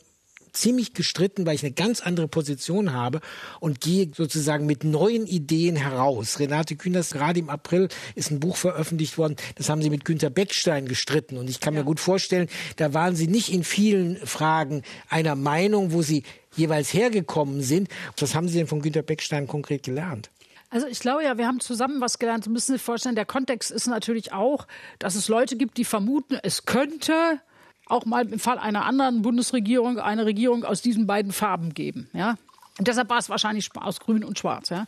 B: ziemlich gestritten, weil ich eine ganz andere Position habe und gehe sozusagen mit neuen Ideen heraus. Renate Künast, gerade im April ist ein Buch veröffentlicht worden, das haben sie mit Günter Beckstein gestritten und ich kann ja. mir gut vorstellen, da waren sie nicht in vielen Fragen einer Meinung, wo sie jeweils hergekommen sind. Was haben Sie denn von Günter Beckstein konkret gelernt?
D: Also ich glaube ja, wir haben zusammen was gelernt. Sie müssen sich vorstellen, der Kontext ist natürlich auch, dass es Leute gibt, die vermuten, es könnte auch mal im Fall einer anderen Bundesregierung eine Regierung aus diesen beiden Farben geben. Ja? Und deshalb war es wahrscheinlich aus Grün und Schwarz. Ja.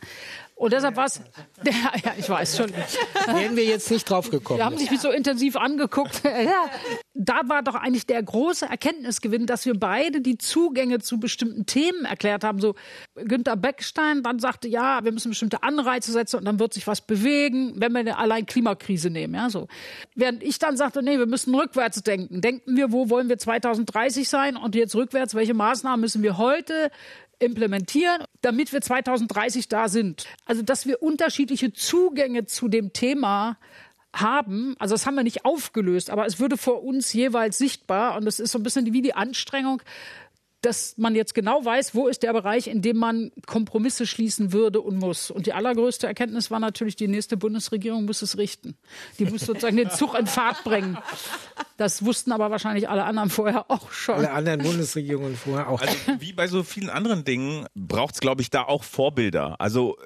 D: Und deshalb war es, ja, ich weiß schon.
B: Wären wir jetzt nicht drauf gekommen.
D: Wir haben sich so intensiv angeguckt. ja. Da war doch eigentlich der große Erkenntnisgewinn, dass wir beide die Zugänge zu bestimmten Themen erklärt haben. So Günter Beckstein dann sagte, ja, wir müssen bestimmte Anreize setzen und dann wird sich was bewegen, wenn wir allein Klimakrise nehmen. Ja, so. Während ich dann sagte, nee, wir müssen rückwärts denken. Denken wir, wo wollen wir 2030 sein und jetzt rückwärts, welche Maßnahmen müssen wir heute implementieren, damit wir 2030 da sind. Also, dass wir unterschiedliche Zugänge zu dem Thema haben, also das haben wir nicht aufgelöst, aber es würde vor uns jeweils sichtbar und das ist so ein bisschen wie die Anstrengung, dass man jetzt genau weiß, wo ist der Bereich, in dem man Kompromisse schließen würde und muss. Und die allergrößte Erkenntnis war natürlich, die nächste Bundesregierung muss es richten. Die muss sozusagen den Zug in Fahrt bringen. Das wussten aber wahrscheinlich alle anderen vorher auch schon.
B: Alle anderen Bundesregierungen vorher auch.
E: Also wie bei so vielen anderen Dingen braucht es, glaube ich, da auch Vorbilder. Also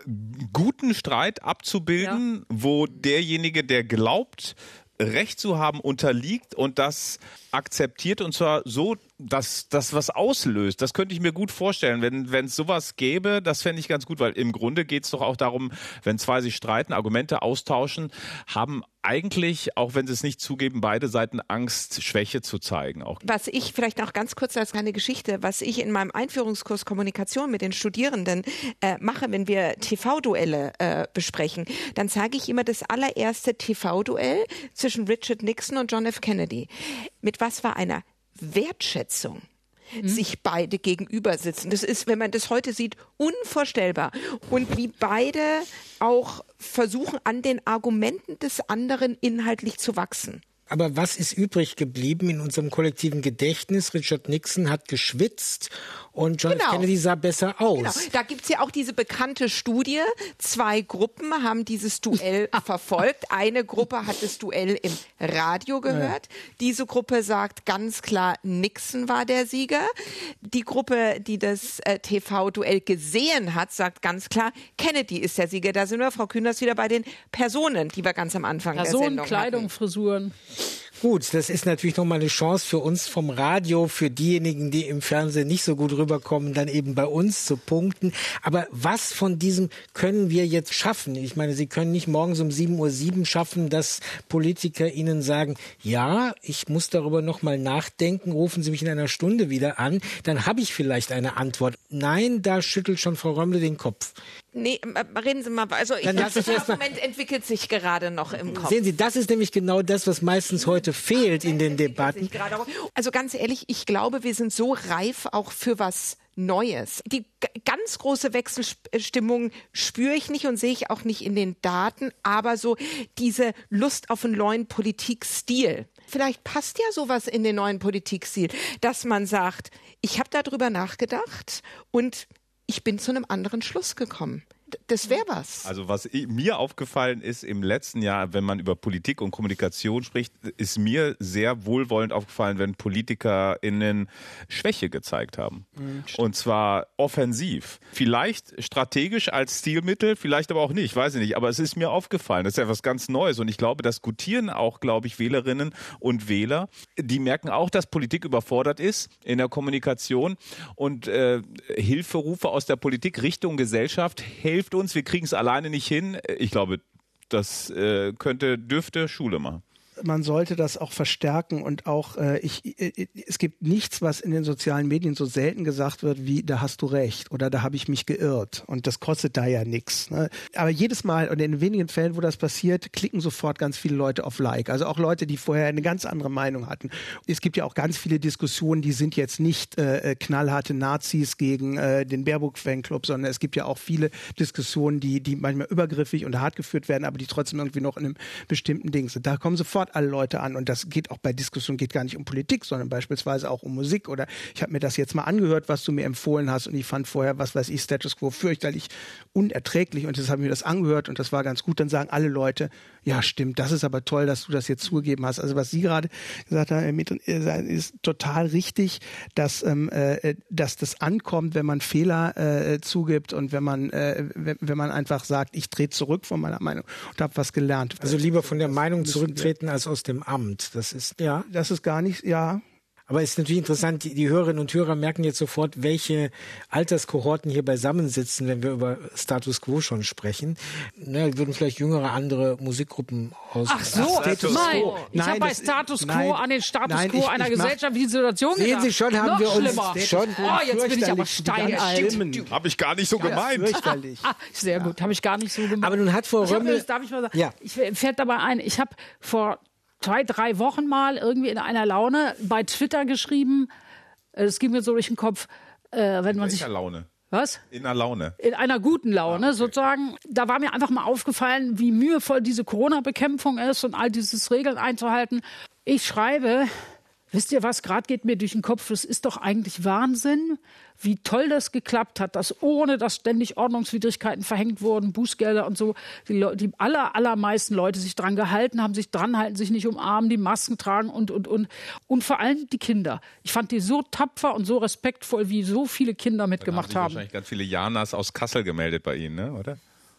E: guten Streit abzubilden, ja. wo derjenige, der glaubt, Recht zu haben, unterliegt und das akzeptiert und zwar so, dass das was auslöst. Das könnte ich mir gut vorstellen, wenn es sowas gäbe, das fände ich ganz gut, weil im Grunde geht es doch auch darum, wenn zwei sich streiten, Argumente austauschen, haben eigentlich, auch wenn sie es nicht zugeben, beide Seiten Angst, Schwäche zu zeigen. Auch.
C: Was ich vielleicht noch ganz kurz als kleine Geschichte, was ich in meinem Einführungskurs Kommunikation mit den Studierenden äh, mache, wenn wir TV-Duelle äh, besprechen, dann zeige ich immer das allererste TV-Duell zwischen Richard Nixon und John F. Kennedy. Mit was war einer Wertschätzung mhm. sich beide gegenüber sitzen. Das ist, wenn man das heute sieht, unvorstellbar. Und wie beide auch versuchen, an den Argumenten des anderen inhaltlich zu wachsen.
B: Aber was ist übrig geblieben in unserem kollektiven Gedächtnis? Richard Nixon hat geschwitzt und John genau. Kennedy sah besser aus. Genau.
C: Da gibt's ja auch diese bekannte Studie. Zwei Gruppen haben dieses Duell verfolgt. Eine Gruppe hat das Duell im Radio gehört. Ja. Diese Gruppe sagt ganz klar, Nixon war der Sieger. Die Gruppe, die das äh, TV-Duell gesehen hat, sagt ganz klar, Kennedy ist der Sieger. Da sind wir, Frau Kühners, wieder bei den Personen, die wir ganz am Anfang
D: Personen,
C: der Sendung
D: Kleidung,
C: hatten.
D: Frisuren.
B: Gut, das ist natürlich nochmal eine Chance für uns vom Radio, für diejenigen, die im Fernsehen nicht so gut rüberkommen, dann eben bei uns zu punkten. Aber was von diesem können wir jetzt schaffen? Ich meine, Sie können nicht morgens um 7.07 Uhr schaffen, dass Politiker Ihnen sagen, ja, ich muss darüber nochmal nachdenken, rufen Sie mich in einer Stunde wieder an, dann habe ich vielleicht eine Antwort. Nein, da schüttelt schon Frau Römmle den Kopf.
C: Nee, reden Sie mal. Also ich, das Argument entwickelt sich gerade noch im Kopf.
B: Sehen Sie, das ist nämlich genau das, was meistens heute fehlt in den Debatten.
C: Also ganz ehrlich, ich glaube, wir sind so reif auch für was Neues. Die ganz große Wechselstimmung spüre ich nicht und sehe ich auch nicht in den Daten, aber so diese Lust auf einen neuen Politikstil. Vielleicht passt ja sowas in den neuen Politikstil, dass man sagt, ich habe darüber nachgedacht und ich bin zu einem anderen Schluss gekommen das wäre was.
E: Also was mir aufgefallen ist im letzten Jahr, wenn man über Politik und Kommunikation spricht, ist mir sehr wohlwollend aufgefallen, wenn PolitikerInnen Schwäche gezeigt haben. Mhm. Und zwar offensiv. Vielleicht strategisch als Stilmittel, vielleicht aber auch nicht, weiß ich nicht. Aber es ist mir aufgefallen. Das ist ja was ganz Neues. Und ich glaube, das gutieren auch, glaube ich, Wählerinnen und Wähler. Die merken auch, dass Politik überfordert ist in der Kommunikation und äh, Hilferufe aus der Politik Richtung Gesellschaft helfen hilft uns, wir kriegen es alleine nicht hin. Ich glaube, das äh, könnte, dürfte Schule machen
F: man sollte das auch verstärken und auch äh, ich äh, es gibt nichts, was in den sozialen Medien so selten gesagt wird, wie da hast du recht oder da habe ich mich geirrt und das kostet da ja nichts. Ne? Aber jedes Mal und in wenigen Fällen, wo das passiert, klicken sofort ganz viele Leute auf Like. Also auch Leute, die vorher eine ganz andere Meinung hatten. Es gibt ja auch ganz viele Diskussionen, die sind jetzt nicht äh, knallharte Nazis gegen äh, den Baerbock Fanclub, sondern es gibt ja auch viele Diskussionen, die die manchmal übergriffig und hart geführt werden, aber die trotzdem irgendwie noch in einem bestimmten Ding sind. Da kommen sofort sofort alle Leute an. Und das geht auch bei Diskussionen, geht gar nicht um Politik, sondern beispielsweise auch um Musik. Oder ich habe mir das jetzt mal angehört, was du mir empfohlen hast. Und ich fand vorher, was weiß ich, Status Quo fürchterlich unerträglich. Und jetzt habe ich mir das angehört und das war ganz gut. Dann sagen alle Leute, ja stimmt, das ist aber toll, dass du das jetzt zugegeben hast. Also was Sie gerade gesagt haben, ist total richtig, dass, ähm, äh, dass das ankommt, wenn man Fehler äh, zugibt und wenn man, äh, wenn man einfach sagt, ich trete zurück von meiner Meinung und habe was gelernt.
B: Also lieber von der Meinung zurücktreten als aus dem Amt. Das ist ja.
F: Das ist gar nicht, ja.
B: Aber es ist natürlich interessant, die, die, Hörerinnen und Hörer merken jetzt sofort, welche Alterskohorten hier beisammensitzen, wenn wir über Status Quo schon sprechen. Ne, würden vielleicht jüngere andere Musikgruppen aus.
D: Ach so, Status nein. Quo. Ich habe bei Status Quo nein, an den Status nein, Quo ich, einer gesellschaftlichen Situation
B: Sehen
D: gedacht.
B: Sie schon, haben
D: Noch
B: wir uns
D: schlimmer.
B: schon.
D: Oh, jetzt bin ich aber steinalt.
E: Habe ich gar nicht so gemeint.
D: Ah, sehr gut, habe ich gar nicht so gemeint.
B: Aber nun hat Frau Römmel.
D: Darf ich mal sagen? Ja. Ich fällt dabei ein, ich habe vor zwei, drei Wochen mal irgendwie in einer Laune bei Twitter geschrieben, äh, es ging mir so durch den Kopf, äh, wenn man sich.
E: Laune?
D: Was?
E: In einer Laune.
D: In einer guten Laune, ah, okay. sozusagen. Da war mir einfach mal aufgefallen, wie mühevoll diese Corona-Bekämpfung ist und all dieses Regeln einzuhalten. Ich schreibe, wisst ihr was, gerade geht mir durch den Kopf, das ist doch eigentlich Wahnsinn, wie toll das geklappt hat, dass ohne dass ständig Ordnungswidrigkeiten verhängt wurden, Bußgelder und so, die, die aller, allermeisten Leute sich dran gehalten haben, sich dran halten, sich nicht umarmen, die Masken tragen und, und, und. Und vor allem die Kinder. Ich fand die so tapfer und so respektvoll, wie so viele Kinder mitgemacht
E: haben.
D: haben.
E: wahrscheinlich ganz viele Janas aus Kassel gemeldet bei Ihnen, ne? oder?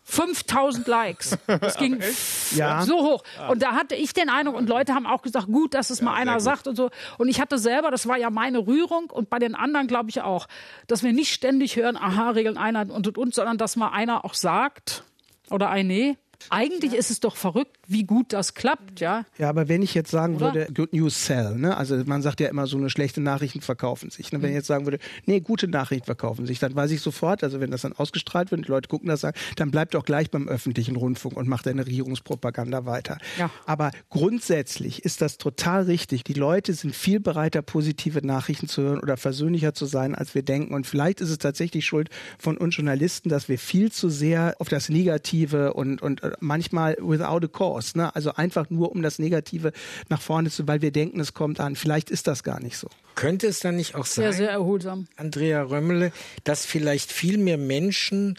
D: 5000 Likes. Das ging ja. so hoch. Und da hatte ich den Eindruck, und Leute haben auch gesagt, gut, dass es ja, mal einer sagt und so. Und ich hatte selber, das war ja meine Rührung und bei den anderen glaube ich auch, dass wir nicht ständig hören, aha, Regeln Einheit und und und, sondern dass mal einer auch sagt oder ein Nee, eigentlich ist es doch verrückt, wie gut das klappt, ja.
F: Ja, aber wenn ich jetzt sagen Oder? würde, Good News Sell, ne? Also man sagt ja immer so eine schlechte Nachrichten verkaufen sich. Ne? Wenn ich jetzt sagen würde, nee, gute Nachrichten verkaufen sich, dann weiß ich sofort, also wenn das dann ausgestrahlt wird und die Leute gucken das sagen, dann bleibt doch gleich beim öffentlichen Rundfunk und macht eine Regierungspropaganda weiter. Ja. Aber grundsätzlich ist das total richtig. Die Leute sind viel bereiter, positive Nachrichten zu hören oder versöhnlicher zu sein, als wir denken. Und vielleicht ist es tatsächlich Schuld von uns Journalisten, dass wir viel zu sehr auf das Negative und, und manchmal without a cause, ne? also einfach nur um das Negative nach vorne zu, weil wir denken, es kommt an. Vielleicht ist das gar nicht so.
B: Könnte es dann nicht auch sein,
D: sehr, sehr erholsam.
B: Andrea Römmele, dass vielleicht viel mehr Menschen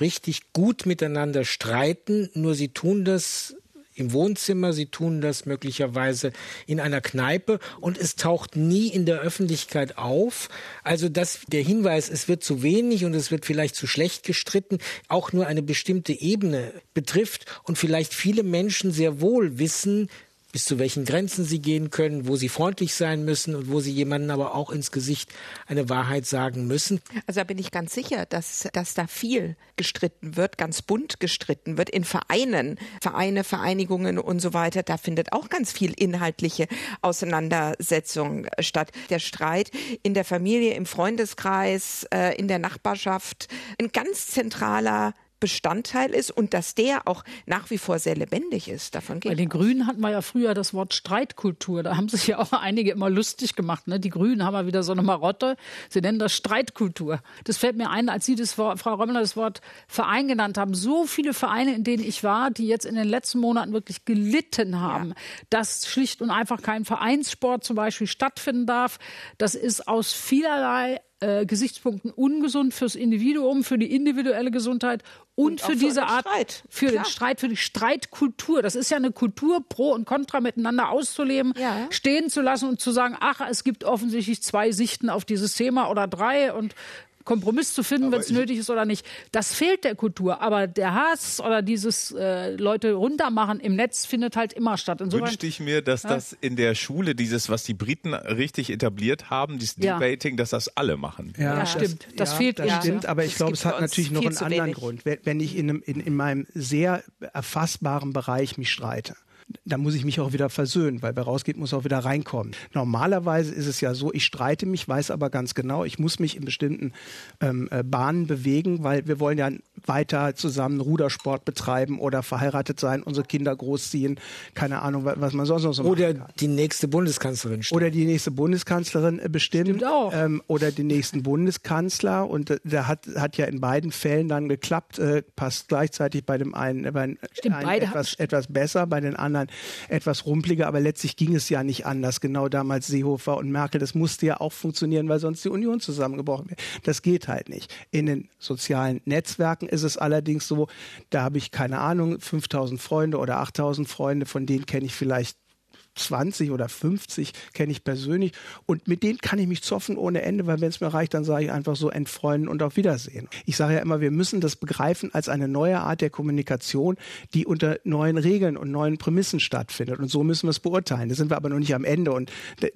B: richtig gut miteinander streiten, nur sie tun das im Wohnzimmer, sie tun das möglicherweise in einer Kneipe und es taucht nie in der Öffentlichkeit auf. Also dass der Hinweis, es wird zu wenig und es wird vielleicht zu schlecht gestritten, auch nur eine bestimmte Ebene betrifft und vielleicht viele Menschen sehr wohl wissen, bis zu welchen Grenzen sie gehen können, wo sie freundlich sein müssen und wo sie jemandem aber auch ins Gesicht eine Wahrheit sagen müssen.
C: Also da bin ich ganz sicher, dass, dass da viel gestritten wird, ganz bunt gestritten wird in Vereinen, Vereine, Vereinigungen und so weiter. Da findet auch ganz viel inhaltliche Auseinandersetzung statt. Der Streit in der Familie, im Freundeskreis, äh, in der Nachbarschaft, ein ganz zentraler Bestandteil ist und dass der auch nach wie vor sehr lebendig ist. Davon geht
D: Bei den aus. Grünen hatten wir ja früher das Wort Streitkultur. Da haben sich ja auch einige immer lustig gemacht. Ne? Die Grünen haben ja wieder so eine Marotte. Sie nennen das Streitkultur. Das fällt mir ein, als Sie das Wort, Frau Römmler das Wort Verein genannt haben. So viele Vereine, in denen ich war, die jetzt in den letzten Monaten wirklich gelitten haben, ja. dass schlicht und einfach kein Vereinssport zum Beispiel stattfinden darf. Das ist aus vielerlei äh, Gesichtspunkten ungesund fürs Individuum, für die individuelle Gesundheit und, und für diese Art, Streit. für Klar. den Streit, für die Streitkultur. Das ist ja eine Kultur, Pro und Contra miteinander auszuleben, ja. stehen zu lassen und zu sagen, ach, es gibt offensichtlich zwei Sichten auf dieses Thema oder drei und Kompromiss zu finden, wenn es nötig ist oder nicht. Das fehlt der Kultur. Aber der Hass oder dieses äh, Leute runtermachen im Netz findet halt immer statt.
E: Insofern, Wünschte ich mir, dass ja. das in der Schule, dieses, was die Briten richtig etabliert haben, dieses ja. Debating, dass das alle machen.
D: Ja, ja stimmt. Das,
F: das
D: fehlt
F: Das stimmt, aber ich glaube, es hat natürlich noch einen anderen wenig. Grund. Wenn ich in, einem, in, in meinem sehr erfassbaren Bereich mich streite, da muss ich mich auch wieder versöhnen, weil wer rausgeht, muss auch wieder reinkommen. Normalerweise ist es ja so, ich streite mich, weiß aber ganz genau, ich muss mich in bestimmten ähm, äh, Bahnen bewegen, weil wir wollen ja weiter zusammen Rudersport betreiben oder verheiratet sein, unsere Kinder großziehen, keine Ahnung, was man sonst noch so
B: Oder die nächste Bundeskanzlerin
F: stimmt. Oder die nächste Bundeskanzlerin äh, bestimmt. Stimmt auch. Ähm, oder den nächsten Bundeskanzler und äh, der hat, hat ja in beiden Fällen dann geklappt, äh, passt gleichzeitig bei dem einen, äh, bei Stimmt, einen etwas, etwas besser, bei den anderen etwas rumpliger, aber letztlich ging es ja nicht anders. Genau damals Seehofer und Merkel, das musste ja auch funktionieren, weil sonst die Union zusammengebrochen wäre. Das geht halt nicht. In den sozialen Netzwerken ist es allerdings so, da habe ich keine Ahnung, 5000 Freunde oder 8000 Freunde, von denen kenne ich vielleicht 20 oder 50 kenne ich persönlich und mit denen kann ich mich zoffen ohne Ende, weil wenn es mir reicht, dann sage ich einfach so entfreunden und auf Wiedersehen. Ich sage ja immer, wir müssen das begreifen als eine neue Art der Kommunikation, die unter neuen Regeln und neuen Prämissen stattfindet und so müssen wir es beurteilen. Da sind wir aber noch nicht am Ende und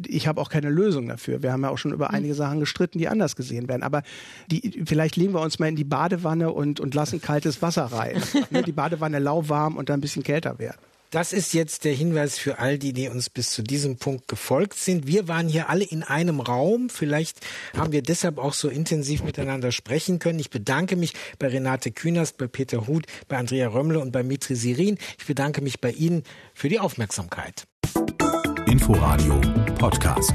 F: ich habe auch keine Lösung dafür. Wir haben ja auch schon über hm. einige Sachen gestritten, die anders gesehen werden, aber die, vielleicht legen wir uns mal in die Badewanne und, und lassen kaltes Wasser rein. Ne, die Badewanne lauwarm und dann ein bisschen kälter werden.
B: Das ist jetzt der Hinweis für all die, die uns bis zu diesem Punkt gefolgt sind. Wir waren hier alle in einem Raum. Vielleicht haben wir deshalb auch so intensiv miteinander sprechen können. Ich bedanke mich bei Renate Künast, bei Peter Huth, bei Andrea Römmle und bei Mitri Sirin. Ich bedanke mich bei Ihnen für die Aufmerksamkeit.
A: Inforadio Podcast.